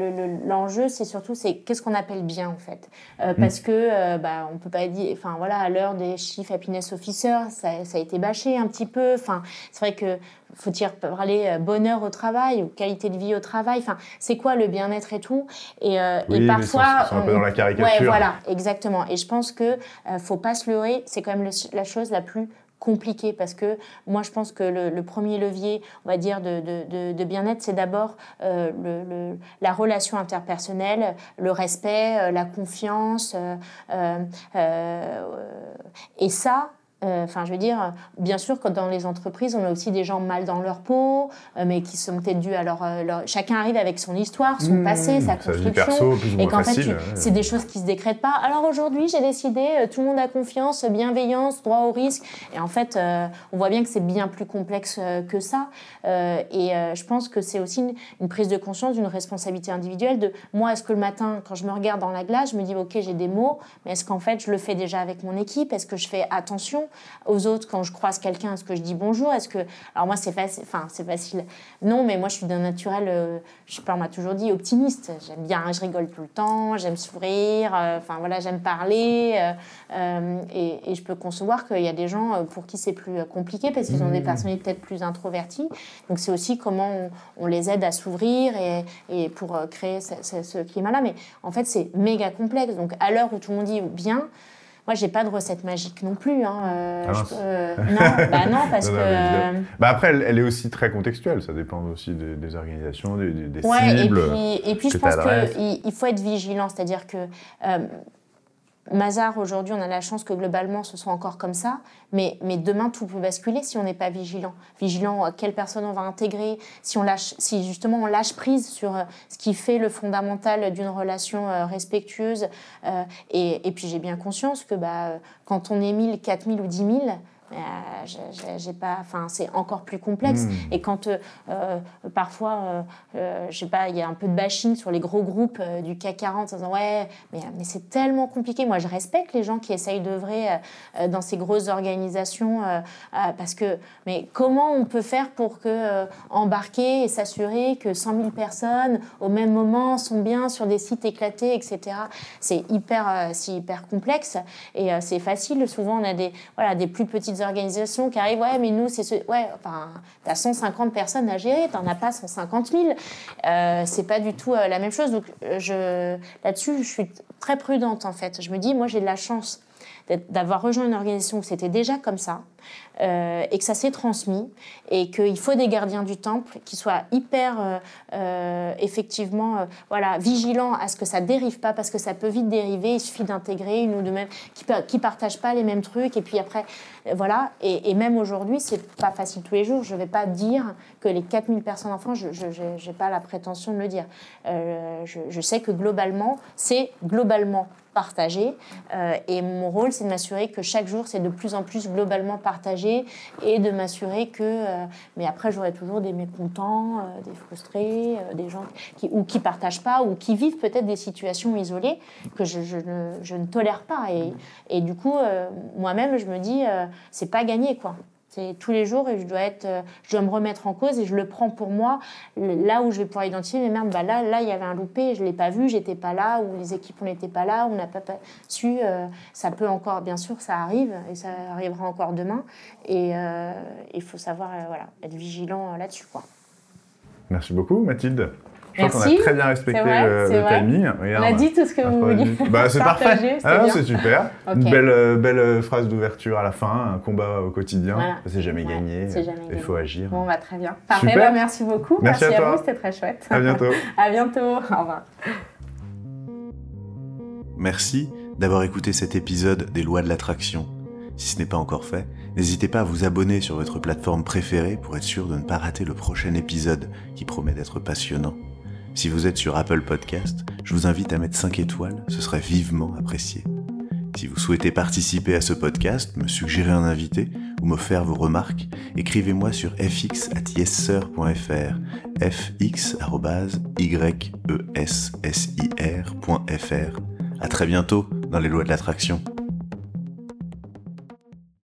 S2: le- l'enjeu, c'est surtout c'est qu'est-ce qu'on appelle bien en fait,
S3: Mm.
S2: Euh, parce que euh, bah, on peut pas dire, enfin voilà, à l'heure des chief happiness officer, ça, ça a été bâché un petit peu. Enfin, c'est vrai que faut-il parler euh, bonheur au travail ou qualité de vie au travail? Enfin, c'est quoi le bien-être et tout? Et, euh,
S3: Oui,
S2: et parfois,
S3: sont un peu
S2: on-
S3: dans la caricature.
S2: Ouais, voilà, exactement. Et je pense que euh, faut pas se leurrer. C'est quand même le- la chose la plus compliquée parce que moi je pense que le, le premier levier on va dire de, de- de- bien-être c'est d'abord euh, le- le- la relation interpersonnelle le respect euh, la confiance euh, et ça Enfin, je veux dire, bien sûr que dans les entreprises, on a aussi des gens mal dans leur peau, euh, mais qui sont peut-être dus à leur, euh, leur- Chacun arrive avec son histoire, son
S3: Mmh,
S2: passé, sa construction.
S3: perso,
S2: Et qu'en fait,
S3: ouais.
S2: c'est des choses qui se décrètent pas. Alors aujourd'hui, j'ai décidé, euh, tout le monde a confiance, bienveillance, droit au risque. Et en fait, euh, on voit bien que c'est bien plus complexe euh, que ça. Euh, et euh, je pense que c'est aussi une, une prise de conscience d'une responsabilité individuelle de moi, est-ce que le matin, quand je me regarde dans la glace, je me dis, OK, j'ai des mots, mais est-ce qu'en fait, je le fais déjà avec mon équipe? Est-ce que je fais attention? Aux autres quand je croise quelqu'un Est-ce que je dis bonjour Est-ce que... Alors moi, c'est facile. Enfin, c'est facile. Non, mais moi, je suis d'un naturel, euh, je sais pas, on m'a toujours dit optimiste. J'aime bien, je rigole tout le temps, j'aime sourire, euh, enfin voilà, j'aime parler. euh, euh, et, et je peux concevoir qu'il y a des gens pour qui c'est plus compliqué parce qu'ils ont des personnalités peut-être plus introverties. Donc c'est aussi comment on, on les aide à s'ouvrir et, et pour créer ce, ce- ce climat-là. Mais en fait, c'est méga complexe. Donc à l'heure où tout le monde dit bien, moi, j'ai pas de recette magique non plus. Hein. euh,
S3: Ah
S2: je
S3: mince.
S2: peux- euh, non, bah non, parce
S3: Non,
S2: que.
S3: non,
S2: euh.
S3: Bah après, elle, elle est aussi très contextuelle. Ça dépend aussi des, des organisations, des, des-
S2: Ouais, et
S3: cibles.
S2: puis, et puis je pense qu'il il faut être vigilant, c'est-à-dire que Mazar, aujourd'hui, on a la chance que globalement ce soit encore comme ça, mais, mais demain tout peut basculer si on n'est pas vigilant. Vigilant à quelle personne on va intégrer, si, on lâche, si justement on lâche prise sur euh, ce qui fait le fondamental d'une relation euh, respectueuse. euh, et, et puis j'ai bien conscience que bah, euh, quand on est 1000, 4000 ou 10 000, euh, j'ai- j'ai- pas, enfin, c'est encore plus complexe.
S3: Mm.
S2: Et quand euh, euh, parfois, euh, euh, je sais pas, il y a un peu de bashing sur les gros groupes euh, du CAC 40 en disant ouais, mais, mais c'est tellement compliqué. Moi, je respecte les gens qui essayent d'œuvrer euh, euh, dans ces grosses organisations euh, euh, parce que, mais comment on peut faire pour que euh, embarquer et s'assurer que 100 000 personnes au même moment sont bien sur des sites éclatés, etc. C'est hyper, euh, c'est hyper complexe et euh, c'est facile. Souvent, on a des, voilà, des plus petites organisations qui arrivent, ouais, mais nous, c'est ce. Ouais, enfin, t'as 150 personnes à gérer, t'en as pas 150 000. Euh, c'est pas du tout euh, la même chose. Donc, euh, je, là-dessus, je suis très prudente, en fait. Je me dis, moi, j'ai de la chance d'avoir rejoint une organisation où c'était déjà comme ça, euh, et que ça s'est transmis, et qu'il faut des gardiens du temple qui soient hyper, euh, euh, effectivement, voilà, vigilants à ce que ça dérive pas, parce que ça peut vite dériver, il suffit d'intégrer une ou deux mêmes, qui ne partagent pas les mêmes trucs, et puis après, voilà, et, même aujourd'hui, c'est pas facile tous les jours, je vais pas dire que les 4000 personnes enfants, je n'ai pas la prétention de le dire. Je sais que globalement, c'est globalement partagé. Euh, et mon rôle, c'est de m'assurer que chaque jour, c'est de plus en plus globalement partagé et de m'assurer que. Euh, mais après, j'aurai toujours des mécontents, euh, des frustrés, des gens qui ou qui partagent pas ou qui vivent peut-être des situations isolées que je, ne, je ne, tolère pas. Et, et du coup, moi-même, je me dis, c'est pas gagné, quoi. C'est tous les jours et je dois être, euh, je dois me remettre en cause et je le prends pour moi. Là où je vais pouvoir identifier, mais merde, bah là, là, il y avait un loupé, je l'ai pas vu, j'étais pas là, ou les équipes n'étaient pas là, on n'a pas, su. Euh, ça peut encore, bien sûr, ça arrive et ça arrivera encore demain. Et euh, il faut savoir, voilà, être vigilant là-dessus, quoi.
S3: Merci beaucoup, Mathilde. Je crois qu'on a très bien respecté le, timing.
S2: on a dit tout ce que vous vouliez.
S3: Bah, c'est parfait. Ah, c'est super. Une belle, euh, belle euh, phrase d'ouverture à la fin, un combat au quotidien. C'est jamais, gagné. Il faut agir.
S2: Bon, bah, très bien. Parfait, bah, merci beaucoup.
S3: Merci,
S2: à,
S3: à
S2: vous, c'était très chouette.
S3: À bientôt.
S2: à bientôt. Au revoir.
S1: Merci d'avoir écouté cet épisode des lois de l'attraction. Si ce n'est pas encore fait, n'hésitez pas à vous abonner sur votre plateforme préférée pour être sûr de ne pas rater le prochain épisode qui promet d'être passionnant. Si vous êtes sur Apple Podcast, je vous invite à mettre 5 étoiles, ce serait vivement apprécié. Si vous souhaitez participer à ce podcast, me suggérer un invité ou me faire vos remarques, écrivez-moi sur fx at yessir.fr, fx.yessir.fr. À très bientôt dans les lois de l'attraction.